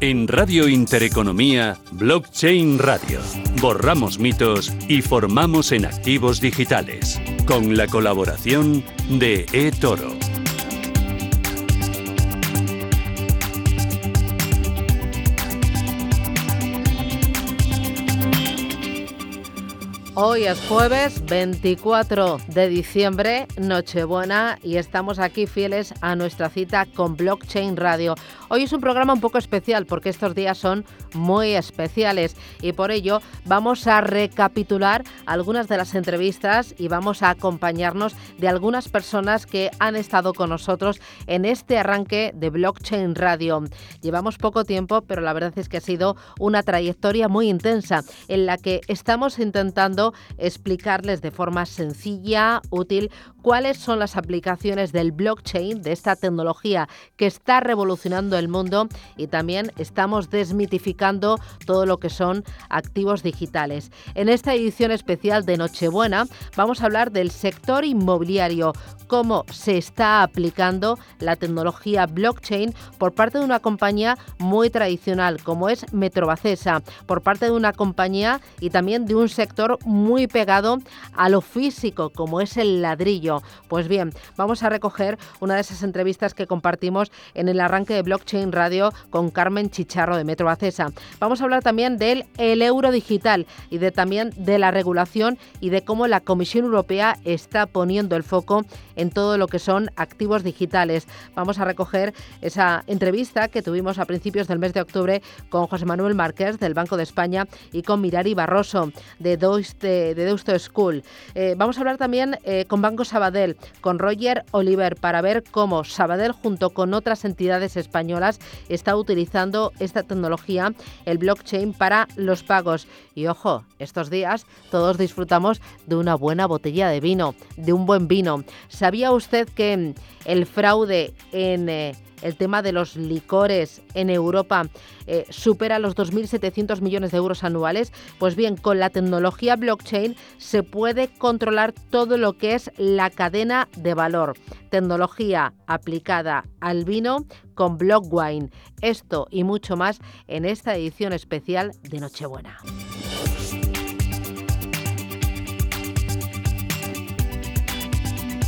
En Radio Intereconomía, Blockchain Radio. Borramos mitos y formamos en activos digitales. Con la colaboración de eToro. Hoy es jueves 24 de diciembre, Nochebuena, y estamos aquí fieles a nuestra cita con Blockchain Radio. Hoy es un programa un poco especial porque estos días son muy especiales y por ello vamos a recapitular algunas de las entrevistas y vamos a acompañarnos de algunas personas que han estado con nosotros en este arranque de Blockchain Radio. Llevamos poco tiempo, pero la verdad es que ha sido una trayectoria muy intensa en la que estamos intentando explicarles de forma sencilla, útil, cuáles son las aplicaciones del blockchain, de esta tecnología que está revolucionando el mundo y también estamos desmitificando todo lo que son activos digitales. En esta edición especial de Nochebuena vamos a hablar del sector inmobiliario, cómo se está aplicando la tecnología blockchain por parte de una compañía muy tradicional como es Metrobacesa, por parte de una compañía y también de un sector muy pegado a lo físico como es el ladrillo. Pues bien, vamos a recoger una de esas entrevistas que compartimos en el arranque de Blockchain Radio con Carmen Chicharro de Metro Acesa. Vamos a hablar también del el euro digital y de también de la regulación y de cómo la Comisión Europea está poniendo el foco en todo lo que son activos digitales. Vamos a recoger esa entrevista que tuvimos a principios del mes de octubre con José Manuel Márquez del Banco de España y con Mirari Barroso de, de, Deusto School. Eh, vamos a hablar también eh, con Banco Sabadell con Roger Oliver para ver cómo Sabadell junto con otras entidades españolas está utilizando esta tecnología, el blockchain, para los pagos. Y ojo, estos días todos disfrutamos de una buena botella de vino, de un buen vino. ¿Sabía usted que el fraude en... Eh, el tema de los licores en Europa eh, supera los 2.700 millones de euros anuales, pues bien, con la tecnología blockchain se puede controlar todo lo que es la cadena de valor. Tecnología aplicada al vino con Blockwine. Esto y mucho más en esta edición especial de Nochebuena.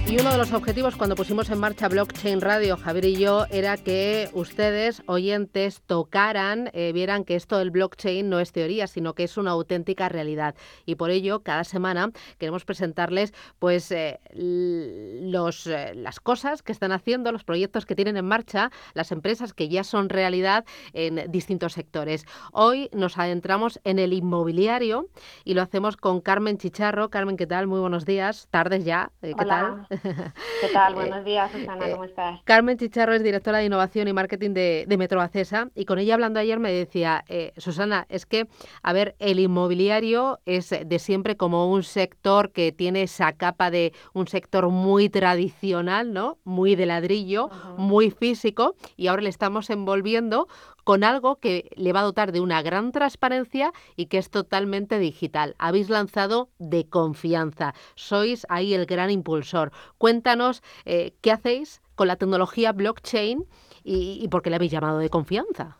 Y uno de los objetivos cuando pusimos en marcha Blockchain Radio, Javier y yo, era que ustedes, oyentes, tocaran, eh, vieran que esto del blockchain no es teoría, sino que es una auténtica realidad. Y por ello, cada semana queremos presentarles pues eh, los, eh, las cosas que están haciendo, los proyectos que tienen en marcha, las empresas que ya son realidad en distintos sectores. Hoy nos adentramos en el inmobiliario y lo hacemos con Carmen Chicharro. Carmen, ¿qué tal? Muy buenos días, tardes ya. ¿Qué tal? ¿Qué tal? Buenos días, Susana, ¿cómo estás? Carmen Chicharro es directora de Innovación y Marketing de, de Metroacesa y con ella hablando ayer me decía, eh, Susana, es que, a ver, el inmobiliario es de siempre como un sector que tiene esa capa de un sector muy tradicional, ¿no? Muy de ladrillo, muy físico y ahora le estamos envolviendo con algo que le va a dotar de una gran transparencia y que es totalmente digital. Habéis lanzado de confianza, sois ahí el gran impulsor. Cuéntanos eh, qué hacéis con la tecnología blockchain y, por qué le habéis llamado de confianza.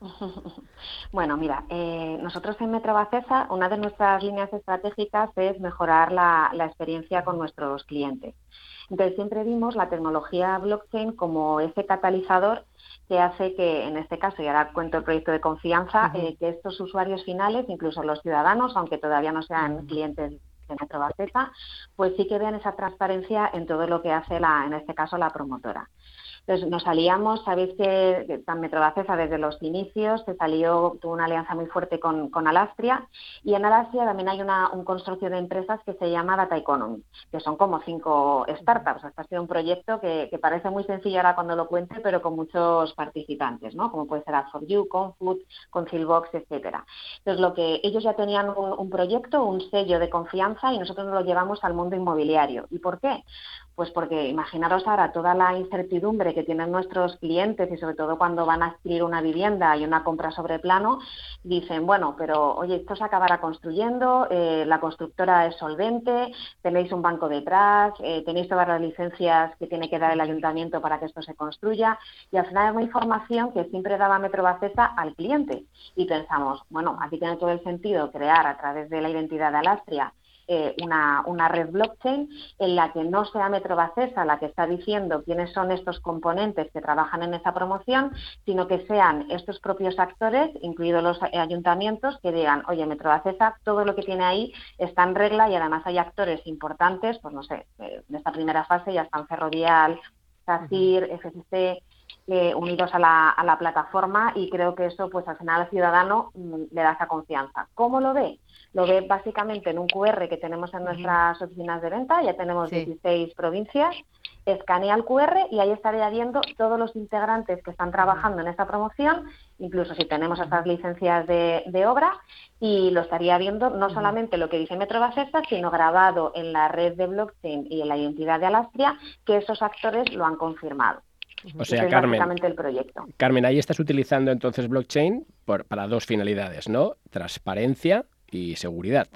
Bueno, mira, eh, nosotros en Metrobacesa, una de nuestras líneas estratégicas es mejorar la, la, experiencia con nuestros clientes. Entonces, siempre vimos la tecnología blockchain como ese catalizador que hace que, en este caso, y ahora cuento el proyecto de confianza, eh, que estos usuarios finales, incluso los ciudadanos, aunque todavía no sean clientes de Metro pues sí que vean esa transparencia en todo lo que hace, la, en este caso, la promotora. Entonces nos salíamos, sabéis que Metrobacesa desde los inicios se salió, tuvo una alianza muy fuerte con, Alastria y en Alastria también hay un consorcio de empresas que se llama Data Economy, que son como cinco startups. Este ha sido un proyecto que, parece muy sencillo ahora cuando lo cuente, pero con muchos participantes, ¿no? Como puede ser Add4You, Confood, Concilbox, etcétera. Entonces lo que ellos ya tenían un, un proyecto, un sello de confianza y nosotros lo llevamos al mundo inmobiliario. ¿Y por qué? Pues porque imaginaros ahora toda la incertidumbre que tienen nuestros clientes y sobre todo cuando van a adquirir una vivienda y una compra sobre plano, dicen, bueno, pero oye, esto se acabará construyendo, eh, la constructora es solvente, tenéis un banco detrás, eh, tenéis todas las licencias que tiene que dar el ayuntamiento para que esto se construya y al final es una información que siempre daba Metro Bacesa al cliente. Y pensamos, bueno, aquí tiene todo el sentido crear a través de la identidad de Alastria eh, una, una, red blockchain en la que no sea Metrobacesa la que está diciendo quiénes son estos componentes que trabajan en esa promoción, sino que sean estos propios actores, incluidos los ayuntamientos, que digan, oye, Metrobacesa, todo lo que tiene ahí está en regla y además hay actores importantes, pues no sé, eh, de esta primera fase ya están Ferrovial, SACIR, FCC, eh, unidos a la, a la, plataforma y creo que eso pues al final al ciudadano mm, le da esa confianza. ¿Cómo lo ve? Lo ve básicamente en un QR que tenemos en nuestras oficinas de venta, ya tenemos 16 provincias, escanea el QR y ahí estaría viendo todos los integrantes que están trabajando en esta promoción, incluso si tenemos estas licencias de, de obra, y lo estaría viendo no solamente lo que dice Metro Basesta, sino grabado en la red de blockchain y en la identidad de Alastria, que esos actores lo han confirmado. O sea, Carmen, el proyecto. Carmen, ahí estás utilizando entonces blockchain para dos finalidades, ¿no? Transparencia y seguridad.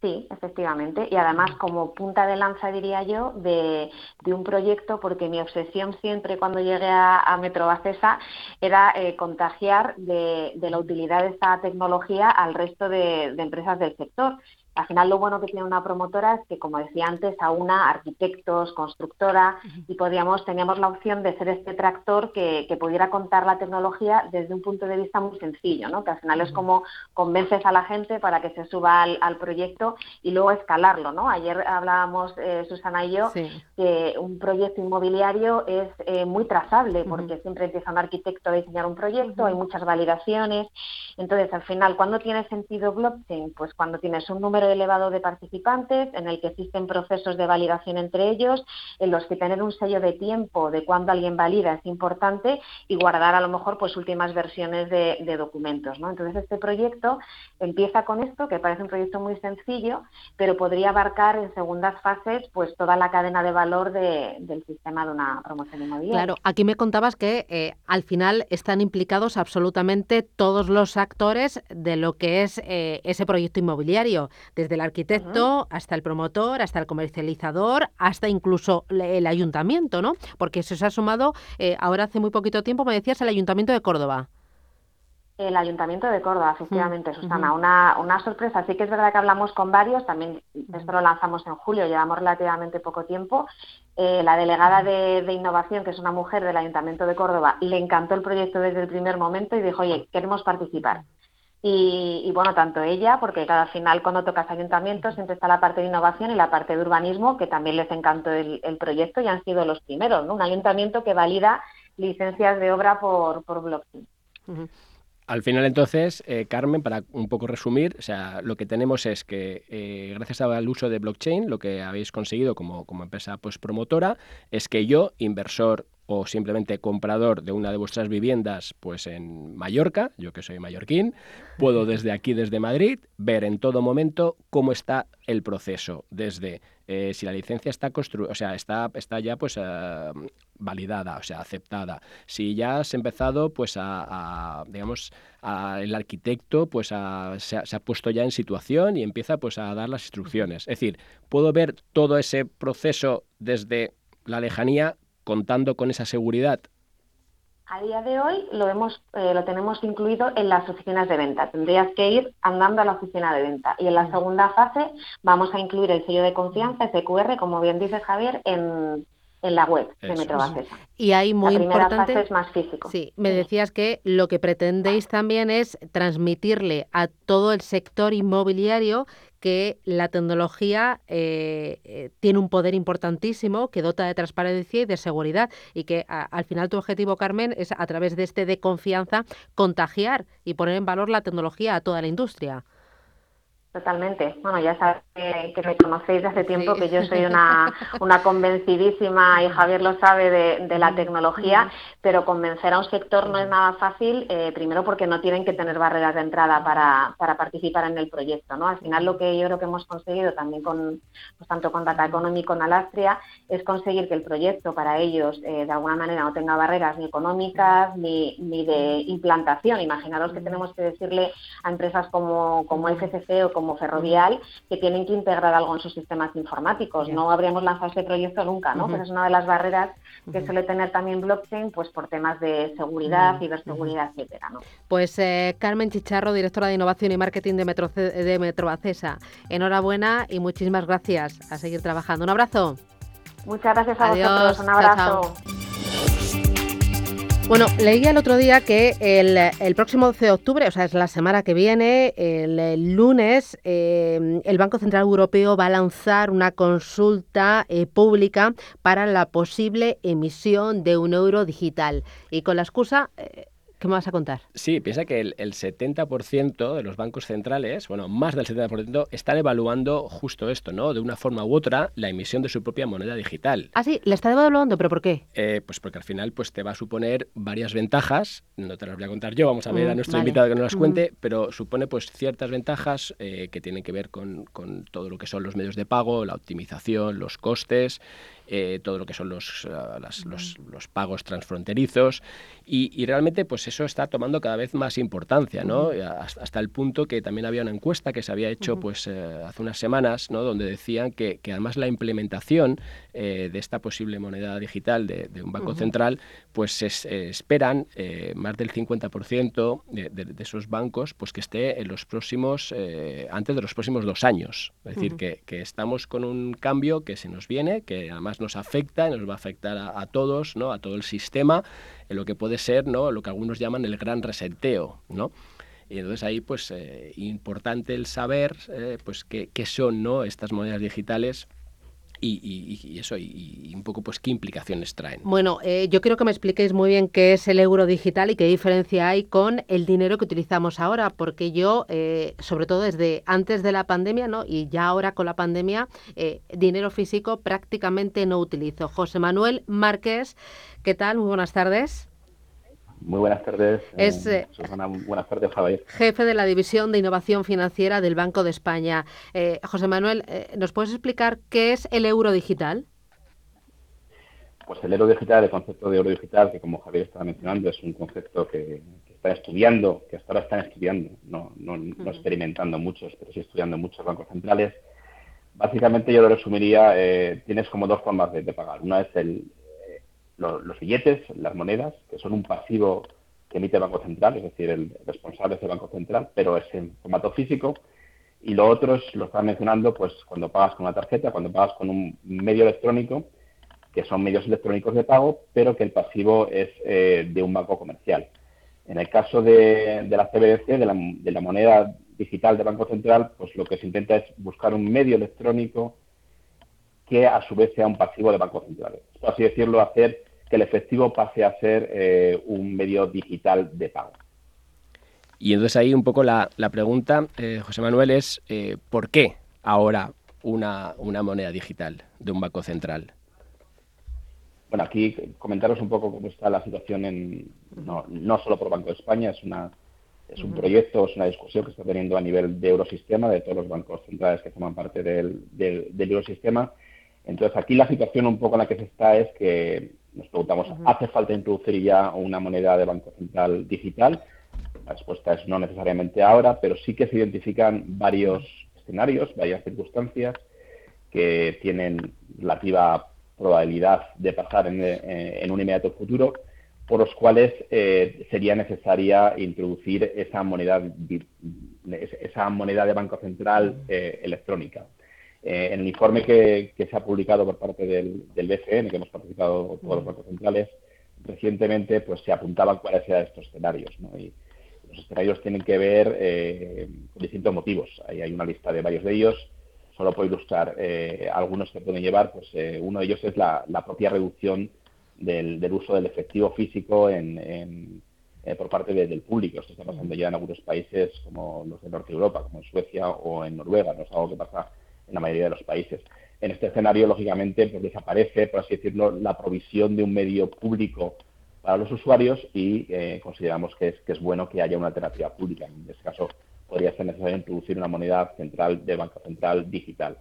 Sí, efectivamente. Y además como punta de lanza, diría yo, de, un proyecto, porque mi obsesión siempre cuando llegué a, a Metrobacesa era eh, contagiar de, la utilidad de esta tecnología al resto de, de empresas del sector. Al final lo bueno que tiene una promotora es que, como decía antes, a una arquitectos, constructora, y podíamos, teníamos la opción de ser este tractor que, pudiera contar la tecnología desde un punto de vista muy sencillo, ¿no? que al final es como convences a la gente para que se suba al, proyecto y luego escalarlo. ¿no? Ayer hablábamos, eh, Susana y yo, que un proyecto inmobiliario es eh, muy trazable, porque siempre empieza un arquitecto a diseñar un proyecto, hay muchas validaciones. Entonces, al final, ¿cuándo tiene sentido blockchain? Pues cuando tienes un número elevado de participantes, en el que existen procesos de validación entre ellos, en los que tener un sello de tiempo de cuando alguien valida es importante y guardar a lo mejor pues últimas versiones de, documentos. ¿no? Entonces este proyecto empieza con esto, que parece un proyecto muy sencillo, pero podría abarcar en segundas fases pues toda la cadena de valor del sistema de una promoción inmobiliaria. Claro, aquí me contabas que eh, al final están implicados absolutamente todos los actores de lo que es eh, ese proyecto inmobiliario, desde el arquitecto hasta el promotor, hasta el comercializador, hasta incluso el ayuntamiento, ¿no? Porque eso se ha sumado eh, ahora hace muy poquito tiempo, me decías, el ayuntamiento de Córdoba. El Ayuntamiento de Córdoba, efectivamente, Susana. Una, una sorpresa. Sí que es verdad que hablamos con varios, también esto lo lanzamos en julio, llevamos relativamente poco tiempo. Eh, la delegada de, de, innovación, que es una mujer del Ayuntamiento de Córdoba, le encantó el proyecto desde el primer momento y dijo, oye, queremos participar. Y, bueno, tanto ella, porque cada final cuando tocas ayuntamientos siempre está la parte de innovación y la parte de urbanismo, que también les encantó el, proyecto y han sido los primeros, ¿no? Un ayuntamiento que valida licencias de obra por, por blockchain. Al final, entonces, eh, Carmen, para un poco resumir, o sea, lo que tenemos es que eh, gracias al uso de blockchain, lo que habéis conseguido como, como empresa pues, promotora es que yo, inversor o simplemente comprador de una de vuestras viviendas pues en Mallorca, yo que soy mallorquín, puedo desde aquí, desde Madrid, ver en todo momento cómo está el proceso, desde eh, si la licencia está construida, o sea, está, está ya pues eh, validada, o sea, aceptada, si ya has empezado pues a, digamos, el arquitecto pues se, ha, se, ha, puesto ya en situación y empieza pues a dar las instrucciones. Es decir, puedo ver todo ese proceso desde la lejanía contando con esa seguridad? A día de hoy lo, hemos, eh, lo tenemos incluido en las oficinas de venta. Tendrías que ir andando a la oficina de venta. Y en la segunda fase vamos a incluir el sello de confianza, ese QR, como bien dice Javier, en, en la web de Metrobacesa. Y hay muy la primera fase es más físico. Sí, me decías que lo que pretendéis también es transmitirle a todo el sector inmobiliario que la tecnología eh, eh, tiene un poder importantísimo que dota de transparencia y de seguridad y que al final tu objetivo, Carmen, es a través de este de confianza contagiar y poner en valor la tecnología a toda la industria. Totalmente. Bueno, ya sabes que, me conocéis de hace tiempo, que yo soy una, una convencidísima, y Javier lo sabe, de, la tecnología, pero convencer a un sector no es nada fácil, eh, primero porque no tienen que tener barreras de entrada para, para, participar en el proyecto. ¿no? Al final lo que yo creo que hemos conseguido también con, pues, tanto con Data Economy como con Alastria, es conseguir que el proyecto para ellos eh, de alguna manera no tenga barreras ni económicas ni, ni de implantación. Imaginaros que tenemos que decirle a empresas como, como FCC o como Ferrovial que tienen que integrar algo en sus sistemas informáticos. No habríamos lanzado este proyecto nunca, ¿no? Pero es una de las barreras que suele tener también blockchain, pues por temas de seguridad, ciberseguridad, etcétera, ¿no? Pues eh, Carmen Chicharro, directora de Innovación y Marketing de, Metro, de Metrobacesa. Enhorabuena y muchísimas gracias. A seguir trabajando. Un abrazo. Muchas gracias a vosotros. Un abrazo. Bueno, leía el otro día que el, próximo 12 de octubre, o sea, es la semana que viene, el, lunes, eh, el Banco Central Europeo va a lanzar una consulta eh, pública para la posible emisión de un euro digital. Y con la excusa... Eh, ¿Qué me vas a contar? Sí, piensa que el, 70% de los bancos centrales, bueno, más del 70%, están evaluando justo esto, ¿no? De una forma u otra, la emisión de su propia moneda digital. Ah, sí, la está evaluando, ¿pero por qué? Eh, pues porque al final pues, te va a suponer varias ventajas, no te las voy a contar yo, vamos a ver a mm, nuestro invitado que nos las cuente, pero supone pues ciertas ventajas eh, que tienen que ver con, con todo lo que son los medios de pago, la optimización, los costes eh, todo lo que son los, ah, los, pagos transfronterizos y, realmente pues eso está tomando cada vez más importancia, ¿no? Hasta el punto que también había una encuesta que se había hecho pues eh, hace unas semanas, ¿no? Donde decían que, además la implementación eh, de esta posible moneda digital de, un banco central pues esperan más del 50% de, de, esos bancos pues que esté en los próximos antes de los próximos dos años. Es decir, que, que estamos con un cambio que se nos viene, que además nos afecta y nos va a afectar a, todos, ¿no? a todo el sistema, en lo que puede ser ¿no? lo que algunos llaman el gran reseteo. ¿no? Y entonces ahí, pues, eh, importante el saber eh, pues, qué, qué, son ¿no? estas monedas digitales y, eso, y, un poco pues qué implicaciones traen. Bueno, eh, yo quiero que me expliquéis muy bien qué es el euro digital y qué diferencia hay con el dinero que utilizamos ahora, porque yo, eh, sobre todo desde antes de la pandemia, ¿no? y ya ahora con la pandemia, eh, dinero físico prácticamente no utilizo. José Manuel Márquez, ¿qué tal? Muy buenas tardes. Muy buenas tardes. Es, eh, buenas tardes, Javier. Jefe de la División de Innovación Financiera del Banco de España. Eh, José Manuel, eh, ¿nos puedes explicar qué es el euro digital? Pues el euro digital, el concepto de euro digital, que como Javier estaba mencionando, es un concepto que, está estudiando, que hasta ahora están estudiando, no, no, no experimentando muchos, pero sí estudiando muchos bancos centrales. Básicamente yo lo resumiría, tienes como dos formas de pagar. Una es el, los billetes, las monedas, que son un pasivo que emite el Banco Central, es decir, el responsable es el Banco Central, pero es en formato físico. Y lo otro es, lo estaba mencionando, pues cuando pagas con una tarjeta, cuando pagas con un medio electrónico, que son medios electrónicos de pago, pero que el pasivo es eh, de un banco comercial. En el caso de, la CBDC, de la, de la moneda digital del Banco Central, pues lo que se intenta es buscar un medio electrónico que a su vez sea un pasivo de Banco Central. Por así decirlo, hacer que el efectivo pase a ser eh, un medio digital de pago. Y entonces ahí un poco la, pregunta, eh, José Manuel, es eh, ¿por qué ahora una, una, moneda digital de un banco central? Bueno, aquí comentaros un poco cómo está la situación en, no, no solo por Banco de España, es una es un proyecto, es una discusión que está teniendo a nivel de Eurosistema, de todos los bancos centrales que forman parte del, del, del Eurosistema. Entonces, aquí la situación un poco en la que se está es que nos preguntamos, ¿hace falta introducir ya una moneda de Banco Central digital? La respuesta es no necesariamente ahora, pero sí que se identifican varios escenarios, varias circunstancias que tienen relativa probabilidad de pasar en, eh, un inmediato futuro, por los cuales eh, sería necesaria introducir esa moneda, esa moneda de Banco Central eh, electrónica. Eh, en el informe que, se ha publicado por parte del, del en el que hemos participado todos los bancos centrales, recientemente pues se apuntaban cuáles eran estos escenarios. Y los escenarios tienen que ver eh, con distintos motivos. Ahí hay una lista de varios de ellos. Solo puedo ilustrar eh, algunos que pueden llevar. pues Uno de ellos es la, propia reducción del, uso del efectivo físico en, eh, por parte del público. Esto está pasando ya en algunos países como los de Norte de Europa, como en Suecia o en Noruega, no es algo que pasa en la mayoría de los países. En este escenario, lógicamente, pues desaparece, por así decirlo, la provisión de un medio público para los usuarios y eh, consideramos que es, que es bueno que haya una alternativa pública. En este caso, podría ser necesario introducir una moneda central de banca central digital.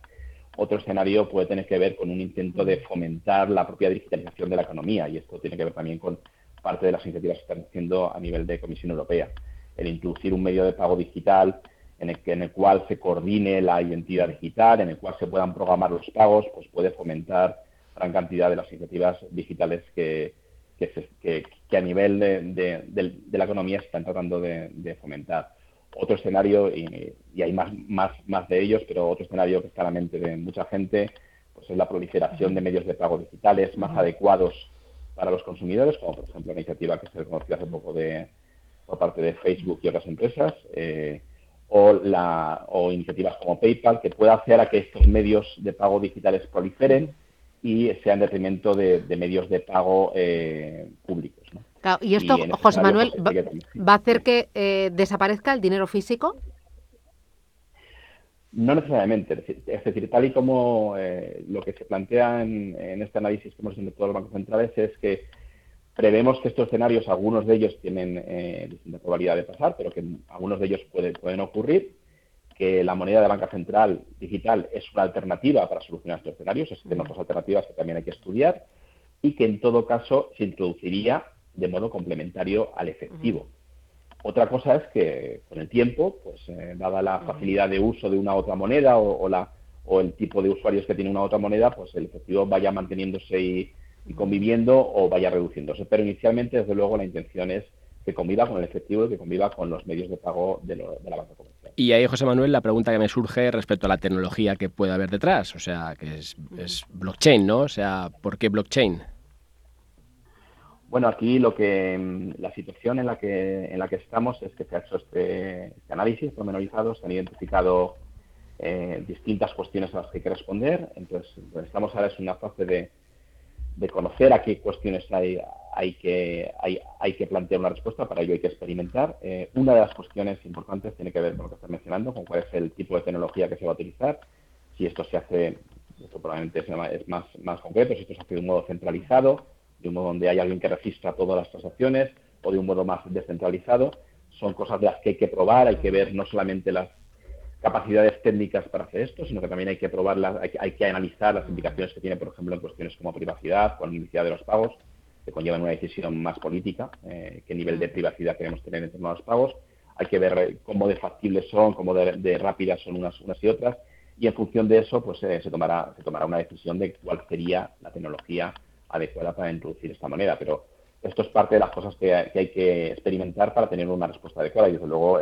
Otro escenario puede tener que ver con un intento de fomentar la propia digitalización de la economía y esto tiene que ver también con parte de las iniciativas que están haciendo a nivel de Comisión Europea. El introducir un medio de pago digital en el, en el cual se coordine la identidad digital, en el cual se puedan programar los pagos, pues puede fomentar gran cantidad de las iniciativas digitales que, que, a nivel de, la economía se están tratando de, fomentar. Otro escenario, y, hay más, más, más de ellos, pero otro escenario que está a la mente de mucha gente, pues es la proliferación de medios de pago digitales más adecuados para los consumidores, como por ejemplo la iniciativa que se conoció hace poco de, por parte de Facebook y otras empresas. Eh, o, la, o iniciativas como PayPal, que pueda hacer a que estos medios de pago digitales proliferen y sea en detrimento de, medios de pago eh, públicos. y esto, José Manuel, pues, va, a hacer que eh, desaparezca el dinero físico? No necesariamente. Es decir, tal y como eh, lo que se plantea en, en, este análisis que hemos hecho de todos los bancos centrales es que Prevemos que estos escenarios, algunos de ellos tienen eh, distinta probabilidad de pasar, pero que algunos de ellos pueden ocurrir, que la moneda de banca central digital es una alternativa para solucionar estos escenarios, existen otras alternativas que también hay que estudiar, y que en todo caso se introduciría de modo complementario al efectivo. Otra cosa es que con el tiempo, pues eh, dada la facilidad de uso de una otra moneda o, la, o el tipo de usuarios que tiene una otra moneda, pues el efectivo vaya manteniéndose y, y conviviendo o vaya reduciéndose. Pero inicialmente, desde luego, la intención es que conviva con el efectivo y que conviva con los medios de pago de, la banca comercial. Y ahí, José Manuel, la pregunta que me surge respecto a la tecnología que puede haber detrás, o sea, que es, blockchain, ¿no? O sea, ¿por qué blockchain? Bueno, aquí lo que mm, la situación en la que en la que estamos es que se ha hecho este, este análisis pormenorizado, se han identificado eh, distintas cuestiones a las que hay que responder. Entonces, lo que estamos ahora es una fase de, de conocer a qué cuestiones hay, hay, que, hay, hay que plantear una respuesta, para ello hay que experimentar. Eh, una de las cuestiones importantes tiene que ver con lo que estás mencionando, con cuál es el tipo de tecnología que se va a utilizar, si esto se hace, esto probablemente es más, más concreto, si esto se hace de un modo centralizado, de un modo donde hay alguien que registra todas las transacciones, o de un modo más descentralizado, son cosas de las que hay que probar, hay que ver no solamente las capacidades técnicas para hacer esto, sino que también hay que probarlas, hay que, analizar las implicaciones que tiene, por ejemplo, en cuestiones como privacidad anonimidad de los pagos, que conllevan una decisión más política, eh, qué nivel de privacidad queremos tener en torno a los pagos. Hay que ver eh, cómo de factibles son, cómo de, rápidas son unas, unas y otras, y en función de eso, pues eh, se, tomará, se tomará una decisión de cuál sería la tecnología adecuada para introducir esta moneda. Pero esto es parte de las cosas que, hay que experimentar para tener una respuesta adecuada y, desde luego,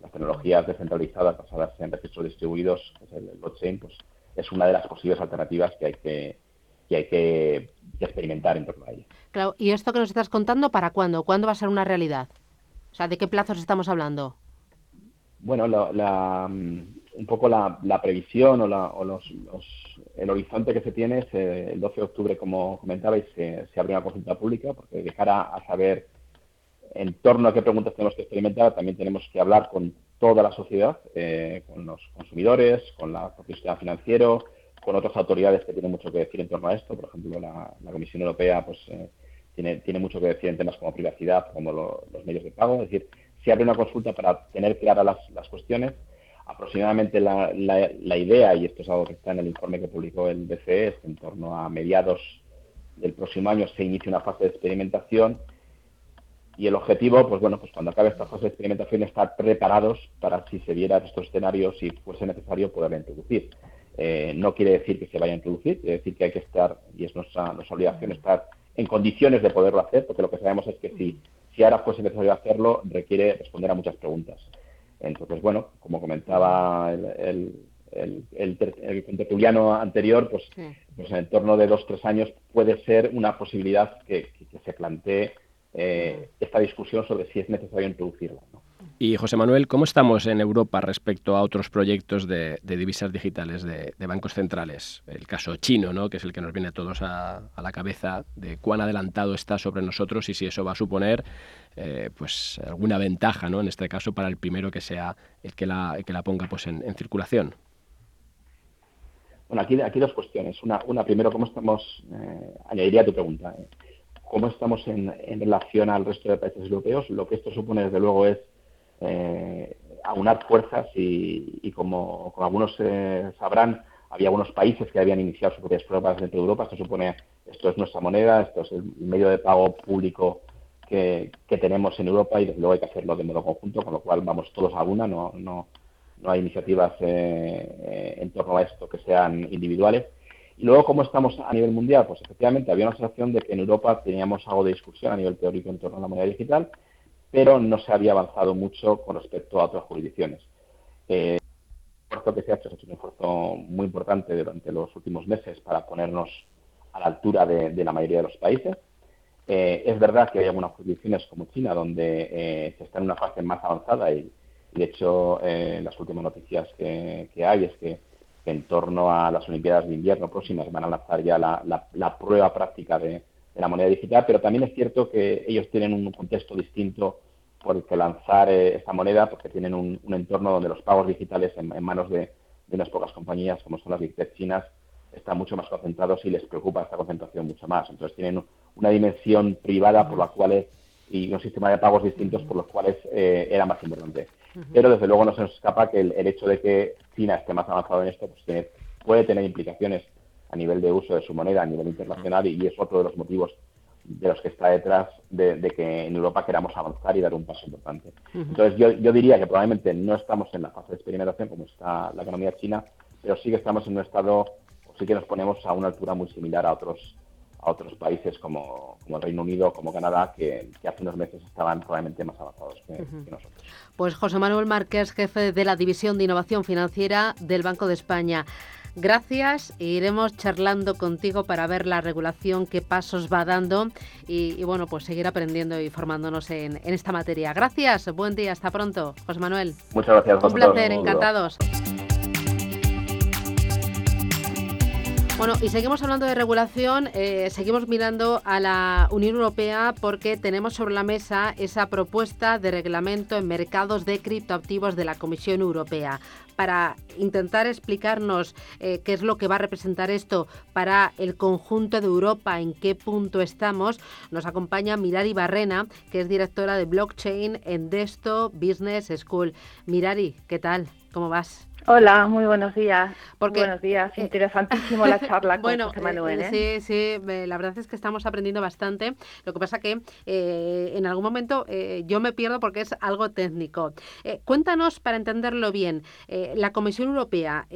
las tecnologías descentralizadas basadas en registros distribuidos, el, blockchain, pues es una de las posibles alternativas que hay que, hay que, experimentar en torno a ella. Claro, ¿y esto que nos estás contando para cuándo? ¿Cuándo va a ser una realidad? O sea, ¿de qué plazos estamos hablando? Bueno, la, un poco la, previsión o, la, o los, el horizonte que se tiene es eh, el 12 de octubre, como comentabais, se, se abre una consulta pública, porque de cara a saber en torno a qué preguntas tenemos que experimentar, también tenemos que hablar con toda la sociedad, eh, con los consumidores, con la propia sistema financiero, con otras autoridades que tienen mucho que decir en torno a esto. Por ejemplo, la, Comisión Europea pues, eh, tiene, tiene mucho que decir en temas como privacidad, como los medios de pago. Es decir, se abre una consulta para tener claras las, las cuestiones. Aproximadamente la, la, idea, y esto es algo que está en el informe que publicó el BCE, es que en torno a mediados del próximo año se inicie una fase de experimentación y el objetivo, pues bueno, pues cuando acabe esta fase de experimentación, estar preparados para si se viera estos escenarios, si fuese necesario, poder introducir. Eh, no quiere decir que se vaya a introducir, quiere decir que hay que estar, y es nuestra, nuestra obligación estar en condiciones de poderlo hacer, porque lo que sabemos es que si, si ahora fuese necesario hacerlo, requiere responder a muchas preguntas. Entonces, bueno, como comentaba el, el, el, anterior, pues, pues en torno de dos o tres años puede ser una posibilidad que se plantee eh, esta discusión sobre si es necesario introducirla. Y José Manuel, ¿cómo estamos en Europa respecto a otros proyectos de, divisas digitales de, bancos centrales? El caso chino, ¿no? que es el que nos viene a todos a, la cabeza, de cuán adelantado está sobre nosotros y si eso va a suponer eh, pues alguna ventaja, ¿no? en este caso, para el primero que sea el que la, que la ponga pues, en, circulación. Bueno, aquí, aquí dos cuestiones. Una, una primero, ¿cómo estamos? Eh, añadiría tu pregunta. Eh, ¿Cómo estamos en, en relación al resto de países europeos? Lo que esto supone, desde luego, es eh, aunar fuerzas y, como, algunos eh, sabrán, había algunos países que habían iniciado sus propias pruebas dentro de Europa. Esto supone, esto es nuestra moneda, esto es el medio de pago público que, tenemos en Europa y desde luego hay que hacerlo de modo conjunto, con lo cual vamos todos a una, no, no, no hay iniciativas eh, en torno a esto que sean individuales. Y luego, ¿cómo estamos a nivel mundial? Pues efectivamente había una sensación de que en Europa teníamos algo de discusión a nivel teórico en torno a la moneda digital pero no se había avanzado mucho con respecto a otras jurisdicciones. Eh, el esfuerzo que se ha hecho, es un esfuerzo muy importante durante los últimos meses para ponernos a la altura de, la mayoría de los países. Eh, es verdad que hay algunas jurisdicciones como China donde eh, se está en una fase más avanzada y, de hecho eh, las últimas noticias que, hay es que, en torno a las Olimpiadas de invierno próximas van a lanzar ya la prueba práctica de, de la moneda digital, pero también es cierto que ellos tienen un contexto distinto por el que lanzar eh, esta moneda, porque tienen un, entorno donde los pagos digitales en, manos de, unas pocas compañías, como son las Big Tech chinas, están mucho más concentrados y les preocupa esta concentración mucho más. Entonces tienen una dimensión privada por la cual y un sistema de pagos distintos por los cuales eh, era más importante. Pero desde luego no se nos escapa que el, hecho de que China esté más avanzado en esto pues, puede tener implicaciones a nivel de uso de su moneda a nivel internacional y, es otro de los motivos de los que está detrás de, que en Europa queramos avanzar y dar un paso importante. Entonces yo, yo diría que probablemente no estamos en la fase de experimentación como está la economía china, pero sí que estamos en un estado, o sí que nos ponemos a una altura muy similar a otros a otros países como, como el Reino Unido, como Canadá, que, hace unos meses estaban probablemente más avanzados que, que, nosotros. Pues José Manuel Márquez, jefe de la División de Innovación Financiera del Banco de España. Gracias iremos charlando contigo para ver la regulación, qué pasos va dando y, bueno, pues seguir aprendiendo y formándonos en, esta materia. Gracias, buen día, hasta pronto. José Manuel. Muchas gracias. Un placer, encantados. Bueno, y seguimos hablando de regulación, eh, seguimos mirando a la Unión Europea porque tenemos sobre la mesa esa propuesta de reglamento en mercados de criptoactivos de la Comisión Europea. Para intentar explicarnos eh, qué es lo que va a representar esto para el conjunto de Europa, en qué punto estamos, nos acompaña Mirari Barrena, que es directora de blockchain en Desto Business School. Mirari, ¿qué tal? ¿Cómo vas? Hola, muy buenos días. buenos días, eh, interesantísimo la charla con bueno, José Manuel. Eh, ¿eh? Sí, sí, la verdad es que estamos aprendiendo bastante. Lo que pasa que en algún momento yo me pierdo porque es algo técnico. cuéntanos, para entenderlo bien, la Comisión Europea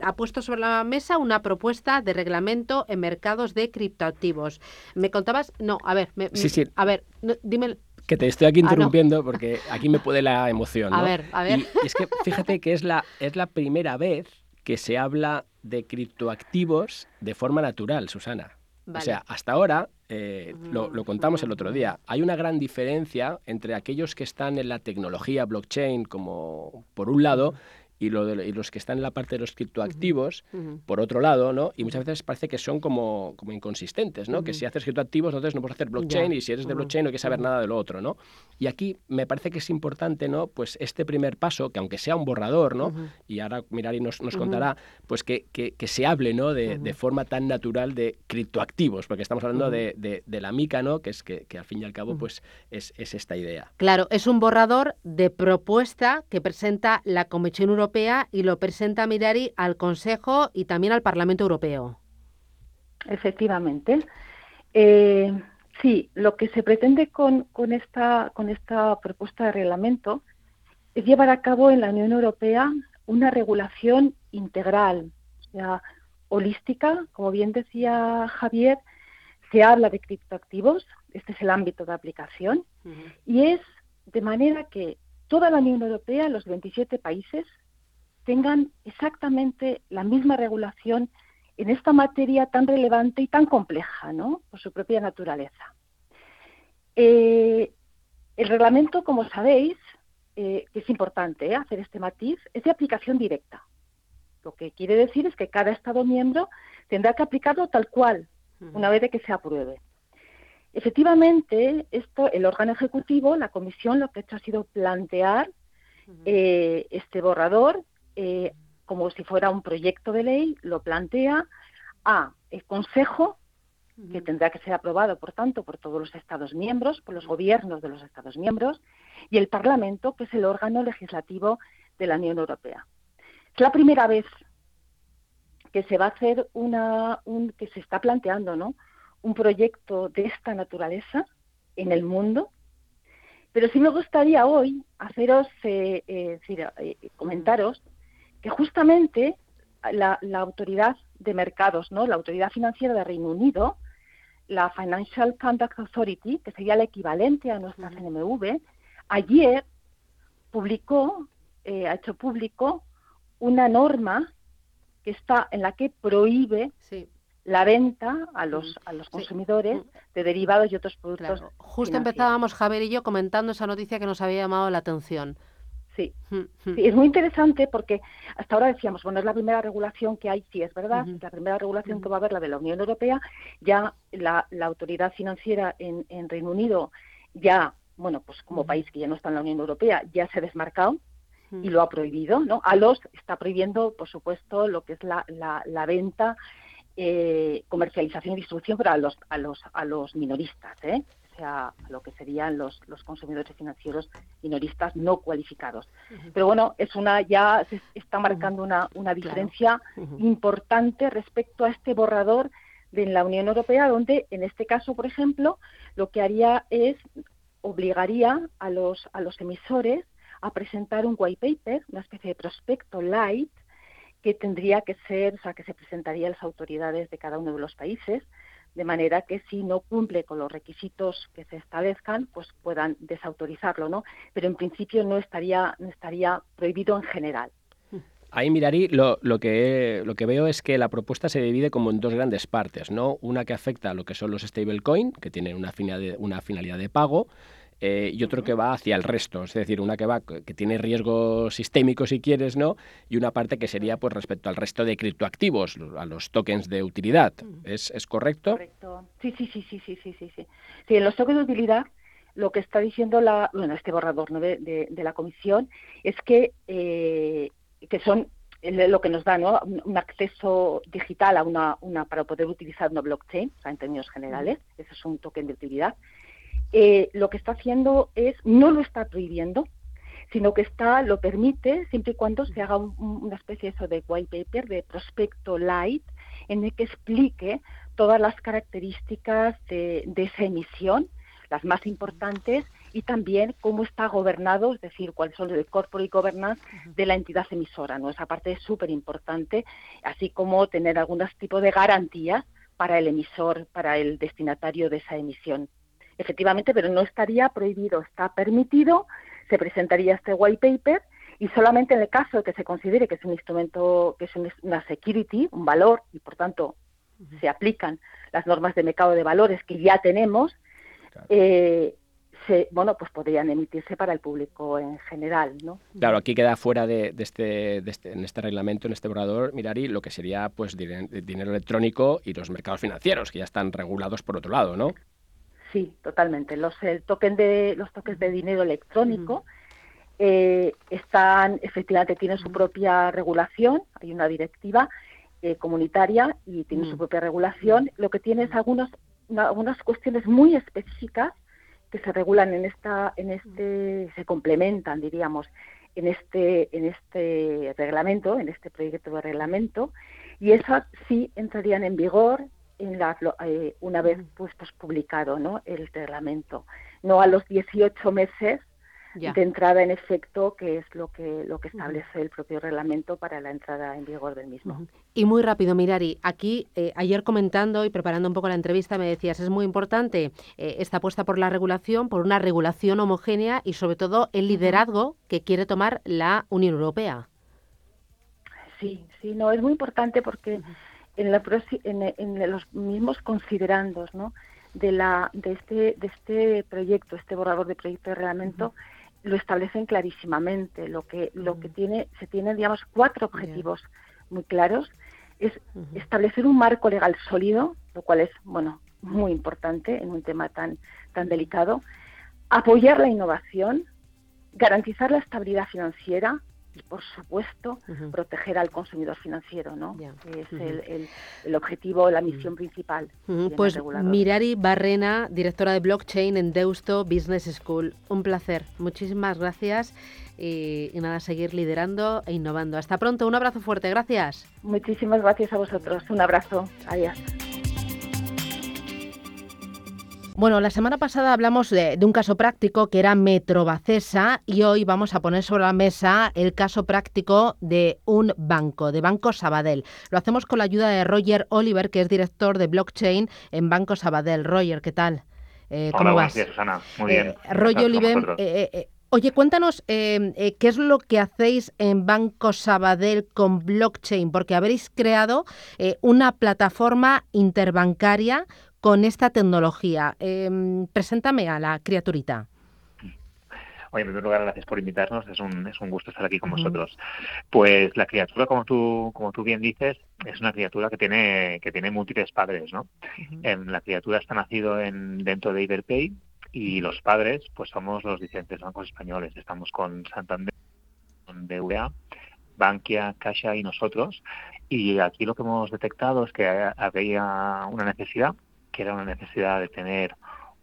ha puesto sobre la mesa una propuesta de reglamento en mercados de criptoactivos. ¿Me contabas? No, a ver, sí, sí. a ver, dime que te estoy aquí ah, interrumpiendo porque aquí me puede la emoción. A ver, a ver. Y es que fíjate que es la, es la primera vez que se habla de criptoactivos de forma natural, Susana. O sea, hasta ahora, eh, lo, lo, contamos el otro día, hay una gran diferencia entre aquellos que están en la tecnología blockchain como por un lado y, lo de, los que están en la parte de los criptoactivos, por otro lado, ¿no? Y muchas veces parece que son como, como inconsistentes, ¿no? Que si haces criptoactivos, entonces no puedes hacer blockchain y si eres de blockchain no que saber nada de lo otro, ¿no? Y aquí me parece que es importante, ¿no? Pues este primer paso, que aunque sea un borrador, ¿no? Y ahora Mirari nos, nos contará, pues que, que, que, se hable, ¿no? De, de, forma tan natural de criptoactivos, porque estamos hablando de, de, de, la mica, ¿no? Que es que, que al fin y al cabo, pues es, es esta idea. Claro, es un borrador de propuesta que presenta la Comisión Europea y lo presenta Mirari al Consejo y también al Parlamento Europeo. Efectivamente. Eh, sí, lo que se pretende con, con, esta, con esta propuesta de reglamento es llevar a cabo en la Unión Europea una regulación integral, o sea, holística, como bien decía Javier, se habla de criptoactivos, este es el ámbito de aplicación, y es de manera que toda la Unión Europea, los 27 países, tengan exactamente la misma regulación en esta materia tan relevante y tan compleja, ¿no? Por su propia naturaleza. Eh, el reglamento, como sabéis, eh, que es importante ¿eh? hacer este matiz, es de aplicación directa. Lo que quiere decir es que cada Estado miembro tendrá que aplicarlo tal cual, una vez de que se apruebe. Efectivamente, esto, el órgano ejecutivo, la comisión, lo que ha hecho ha sido plantear eh, este borrador eh, como si fuera un proyecto de ley, lo plantea a el Consejo, que tendrá que ser aprobado, por tanto, por todos los Estados miembros, por los gobiernos de los Estados miembros, y el Parlamento, que es el órgano legislativo de la Unión Europea. Es la primera vez que se va a hacer una, un, que se está planteando, ¿no? Un proyecto de esta naturaleza en el mundo. Pero sí me gustaría hoy haceros, eh, eh, eh, comentaros que justamente la, autoridad de mercados, ¿no? La autoridad financiera de Reino Unido, la Financial Conduct Authority, que sería el equivalente a nuestra CNMV, ayer publicó, ha hecho público una norma que está en la que prohíbe la venta a los, a los consumidores de derivados y otros productos. Justo empezábamos, Javier y yo, comentando esa noticia que nos había llamado la atención. Sí. es muy interesante porque hasta ahora decíamos, bueno, es la primera regulación que hay, sí, es verdad, la primera regulación que va a haber la de la Unión Europea, ya la, la autoridad financiera en, en, Reino Unido ya, bueno, pues como país que ya no está en la Unión Europea, ya se ha desmarcado y lo ha prohibido, ¿no? A los está prohibiendo, por supuesto, lo que es la, la, venta, eh, comercialización y distribución, pero a los, a los, a los minoristas, ¿eh? Sea, a lo que serían los, los consumidores financieros minoristas no cualificados. Pero bueno, es una ya se está marcando una, una diferencia importante respecto a este borrador de la Unión Europea, donde en este caso, por ejemplo, lo que haría es obligaría a los, a los emisores a presentar un white paper, una especie de prospecto light, que tendría que ser, o sea, que se presentaría a las autoridades de cada uno de los países, de manera que si no cumple con los requisitos que se establezcan, pues puedan desautorizarlo, ¿no? Pero en principio no estaría, estaría prohibido en general. Ahí mirarí, lo, lo, que, lo que veo es que la propuesta se divide como en dos grandes partes, ¿no? Una que afecta a lo que son los stablecoin, que tienen una una finalidad de pago, eh, y otro que va hacia el resto, es decir, una que va que tiene riesgo sistémico si quieres, ¿no? Y una parte que sería pues respecto al resto de criptoactivos, a los tokens de utilidad. ¿Es, ¿Es correcto? Correcto. Sí, sí, sí, sí, sí, sí, sí, sí. En los tokens de utilidad lo que está diciendo la, bueno, este borrador ¿no? de, de, la comisión es que, eh, que son lo que nos da ¿no? un acceso digital a una, una para poder utilizar una blockchain, o sea, en términos generales, eso es un token de utilidad, eh, lo que está haciendo es, no lo está prohibiendo, sino que está, lo permite siempre y cuando se haga una especie eso de white paper, de prospecto light, en el que explique todas las características de, esa emisión, las más importantes, y también cómo está gobernado, es decir, cuáles son el corporate governance de la entidad emisora. ¿no? Esa parte es súper importante, así como tener algún tipo de garantías para el emisor, para el destinatario de esa emisión efectivamente, pero no estaría prohibido, está permitido, se presentaría este white paper y solamente en el caso de que se considere que es un instrumento, que es una security, un valor, y por tanto se aplican las normas de mercado de valores que ya tenemos, eh, se, bueno, pues podrían emitirse para el público en general, ¿no? Claro, aquí queda fuera de, este, de, este, en este reglamento, en este borrador, Mirari, lo que sería pues dinero electrónico y los mercados financieros, que ya están regulados por otro lado, ¿no? Sí, totalmente. Los el token de los tokens de dinero electrónico eh, están efectivamente tienen su propia regulación. Hay una directiva eh, comunitaria y tiene su propia regulación. Lo que tiene es algunas algunas cuestiones muy específicas que se regulan en esta en este se complementan diríamos en este en este reglamento en este proyecto de reglamento. Y esas sí entrarían en vigor en la, eh, una vez pues, publicado ¿no? el reglamento, no a los 18 meses de entrada en efecto, que es lo que lo que establece el propio reglamento para la entrada en vigor del mismo. Y muy rápido, Mirari, aquí eh, ayer comentando y preparando un poco la entrevista me decías, es muy importante eh, esta apuesta por la regulación, por una regulación homogénea y sobre todo el liderazgo que quiere tomar la Unión Europea. Sí, sí, no, es muy importante porque en, la, en, los mismos considerandos ¿no? de, la, de, este, de este proyecto, este borrador de proyecto de reglamento, lo establecen clarísimamente. Lo que, lo que tiene, se tienen, digamos, cuatro objetivos muy claros. Es establecer un marco legal sólido, lo cual es, bueno, muy importante en un tema tan, tan delicado. Apoyar la innovación, garantizar la estabilidad financiera, y por supuesto proteger al consumidor financiero, ¿no? Es el, el, objetivo, la misión principal. Pues Mirari Barrena, directora de blockchain en Deusto Business School. Un placer. Muchísimas gracias y, y nada, seguir liderando e innovando. Hasta pronto. Un abrazo fuerte. Gracias. Muchísimas gracias a vosotros. Un abrazo. Adiós. Bueno, la semana pasada hablamos de, un caso práctico que era Metrobacesa y hoy vamos a poner sobre la mesa el caso práctico de un banco, de Banco Sabadell. Lo hacemos con la ayuda de Roger Oliver, que es director de blockchain en Banco Sabadell. Roger, ¿qué tal? Eh, ¿Cómo vas? Días, Susana. Muy bien. Eh, Roger Oliver, eh, Oye, cuéntanos qué es lo que hacéis en Banco Sabadell con blockchain, porque habréis creado una plataforma interbancaria con esta tecnología. Em, preséntame a la criaturita. Oye, en primer lugar, gracias por invitarnos. Es un, es un gusto estar aquí con vosotros. Pues la criatura, como tú, como tú bien dices, es una criatura que tiene, que tiene múltiples padres, ¿no? en, la criatura está nacido en, dentro de Iberpay y los padres, pues somos los diferentes bancos españoles. Estamos con Santander, con BVA, Bankia, Caixa y nosotros. Y aquí lo que hemos detectado es que había una necesidad que era una necesidad de tener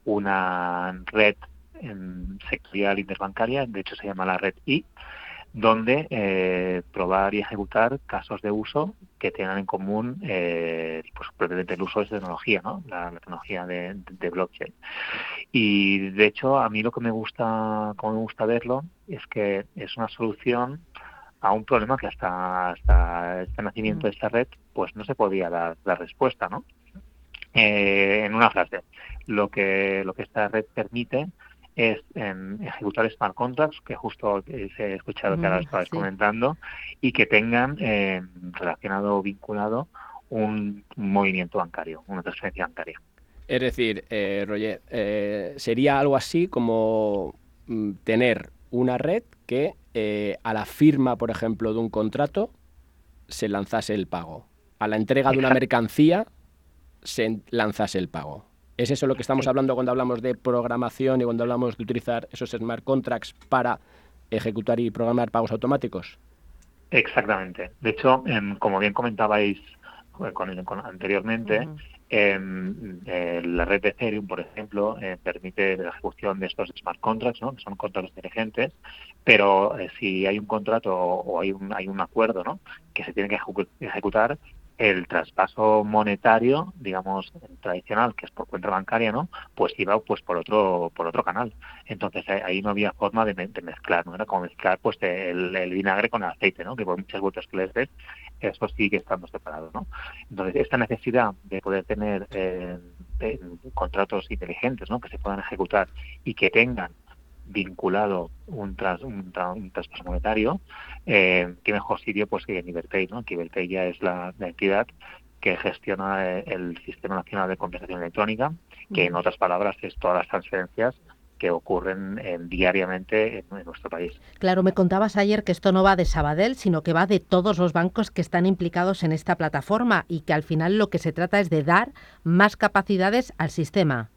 una red en sectorial interbancaria, de hecho se llama la red I, donde eh, probar y ejecutar casos de uso que tengan en común eh, pues, el uso de tecnología, ¿no? la, tecnología de, blockchain. Y de hecho a mí lo que me gusta, como me gusta verlo, es que es una solución a un problema que hasta, hasta este nacimiento de esta red pues no se podía dar, dar respuesta, ¿no? Eh, en una frase, lo que, lo que esta red permite es em, ejecutar smart contracts, que justo se he escuchado que ahora mm, estabas comentando, y que tengan em, relacionado o vinculado un, movimiento bancario, una transferencia bancaria. Es decir, eh, Roger, eh, sería algo así como mm, tener una red que eh, a la firma, por ejemplo, de un contrato se lanzase el pago. A la entrega de una mercancía se lanzase el pago. ¿Es eso lo que estamos hablando cuando hablamos de programación y cuando hablamos de utilizar esos smart contracts para ejecutar y programar pagos automáticos? Exactamente. De hecho, em, como bien comentabais eh, con, anteriormente, em, eh, la red de Ethereum, por ejemplo, eh, permite la ejecución de estos smart contracts, ¿no? que son contratos inteligentes, pero si hay un contrato o, hay, un, hay un acuerdo ¿no? que se tiene que ejecutar, el traspaso monetario, digamos, tradicional, que es por cuenta bancaria, ¿no? Pues iba pues por otro por otro canal. Entonces ahí no había forma de, mezclar, ¿no? Era como mezclar pues el, vinagre con el aceite, ¿no? Que por muchas vueltas que les des, eso sigue estando separado, ¿no? Entonces esta necesidad de poder tener eh, contratos inteligentes, ¿no? Que se puedan ejecutar y que tengan vinculado un, tras, un, traspaso monetario, eh, qué mejor sitio pues que en Iberpay, ¿no? Que Iberpay ya es la, entidad que gestiona eh, el Sistema Nacional de Compensación Electrónica, que en otras palabras es todas las transferencias que ocurren eh, diariamente en, en, nuestro país. Claro, me contabas ayer que esto no va de Sabadell, sino que va de todos los bancos que están implicados en esta plataforma y que al final lo que se trata es de dar más capacidades al sistema.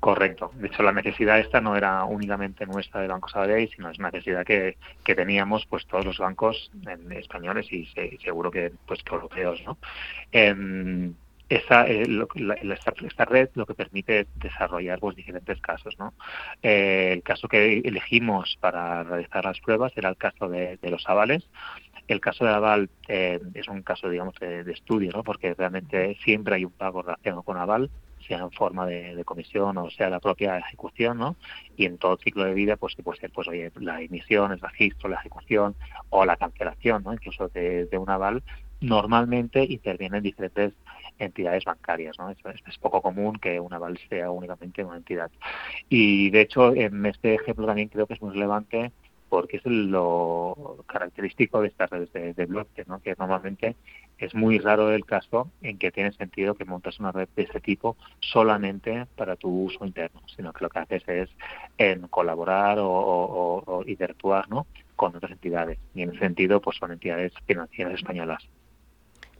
Correcto. De hecho, la necesidad esta no era únicamente nuestra de Banco Sabadell, sino es una necesidad que, que teníamos pues todos los bancos españoles y seguro que pues europeos, ¿no? Em, esa, eh, esta, red lo que permite es desarrollar pues, diferentes casos. ¿no? Eh, el caso que elegimos para realizar las pruebas era el caso de, los avales. El caso de aval eh, es un caso, digamos, de, de, estudio, ¿no? porque realmente siempre hay un pago relacionado con aval sea en forma de, comisión o sea la propia ejecución, ¿no? Y en todo ciclo de vida, pues puede ser, pues oye, la emisión, el registro, la ejecución o la cancelación, ¿no? Incluso de, un aval, normalmente intervienen diferentes entidades bancarias, ¿no? Es, poco común que un aval sea únicamente una entidad. Y de hecho, en este ejemplo también creo que es muy relevante porque es lo característico de estas redes de, bloques, ¿no? que normalmente es muy raro el caso en que tiene sentido que montes una red de este tipo solamente para tu uso interno, sino que lo que haces es en colaborar o, o, interactuar ¿no? con otras entidades. Y en ese sentido, pues son entidades financieras españolas.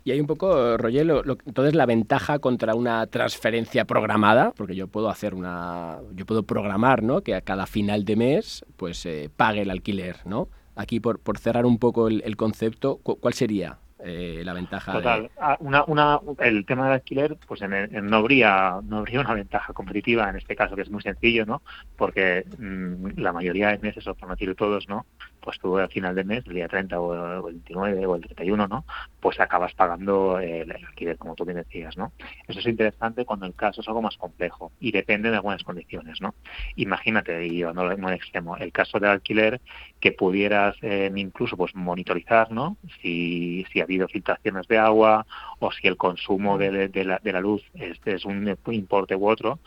Y hay un poco, Roger, entonces la ventaja contra una transferencia programada, porque yo puedo hacer una, yo puedo programar, ¿no? Que a cada final de mes, pues eh, pague el alquiler, ¿no? Aquí por, por cerrar un poco el concepto, ¿cuál sería eh, la ventaja. Total. Ah, una, una, el tema del alquiler, pues no habría no habría una ventaja competitiva en este caso, que es muy sencillo, ¿no? Porque mm, la mayoría de meses, o por no decir todos, ¿no? Pues tú al final del mes, el día 30 o el 29 o el 31, ¿no? Pues acabas pagando el, alquiler, como tú bien decías, ¿no? Eso es interesante cuando el caso es algo más complejo y depende de algunas condiciones, ¿no? Imagínate, y yo no, no extremo, el caso del alquiler que pudieras eh, incluso pues monitorizar, ¿no? Si, si habido filtraciones de agua o si el consumo de, la, de la, luz es, es, un importe u otro.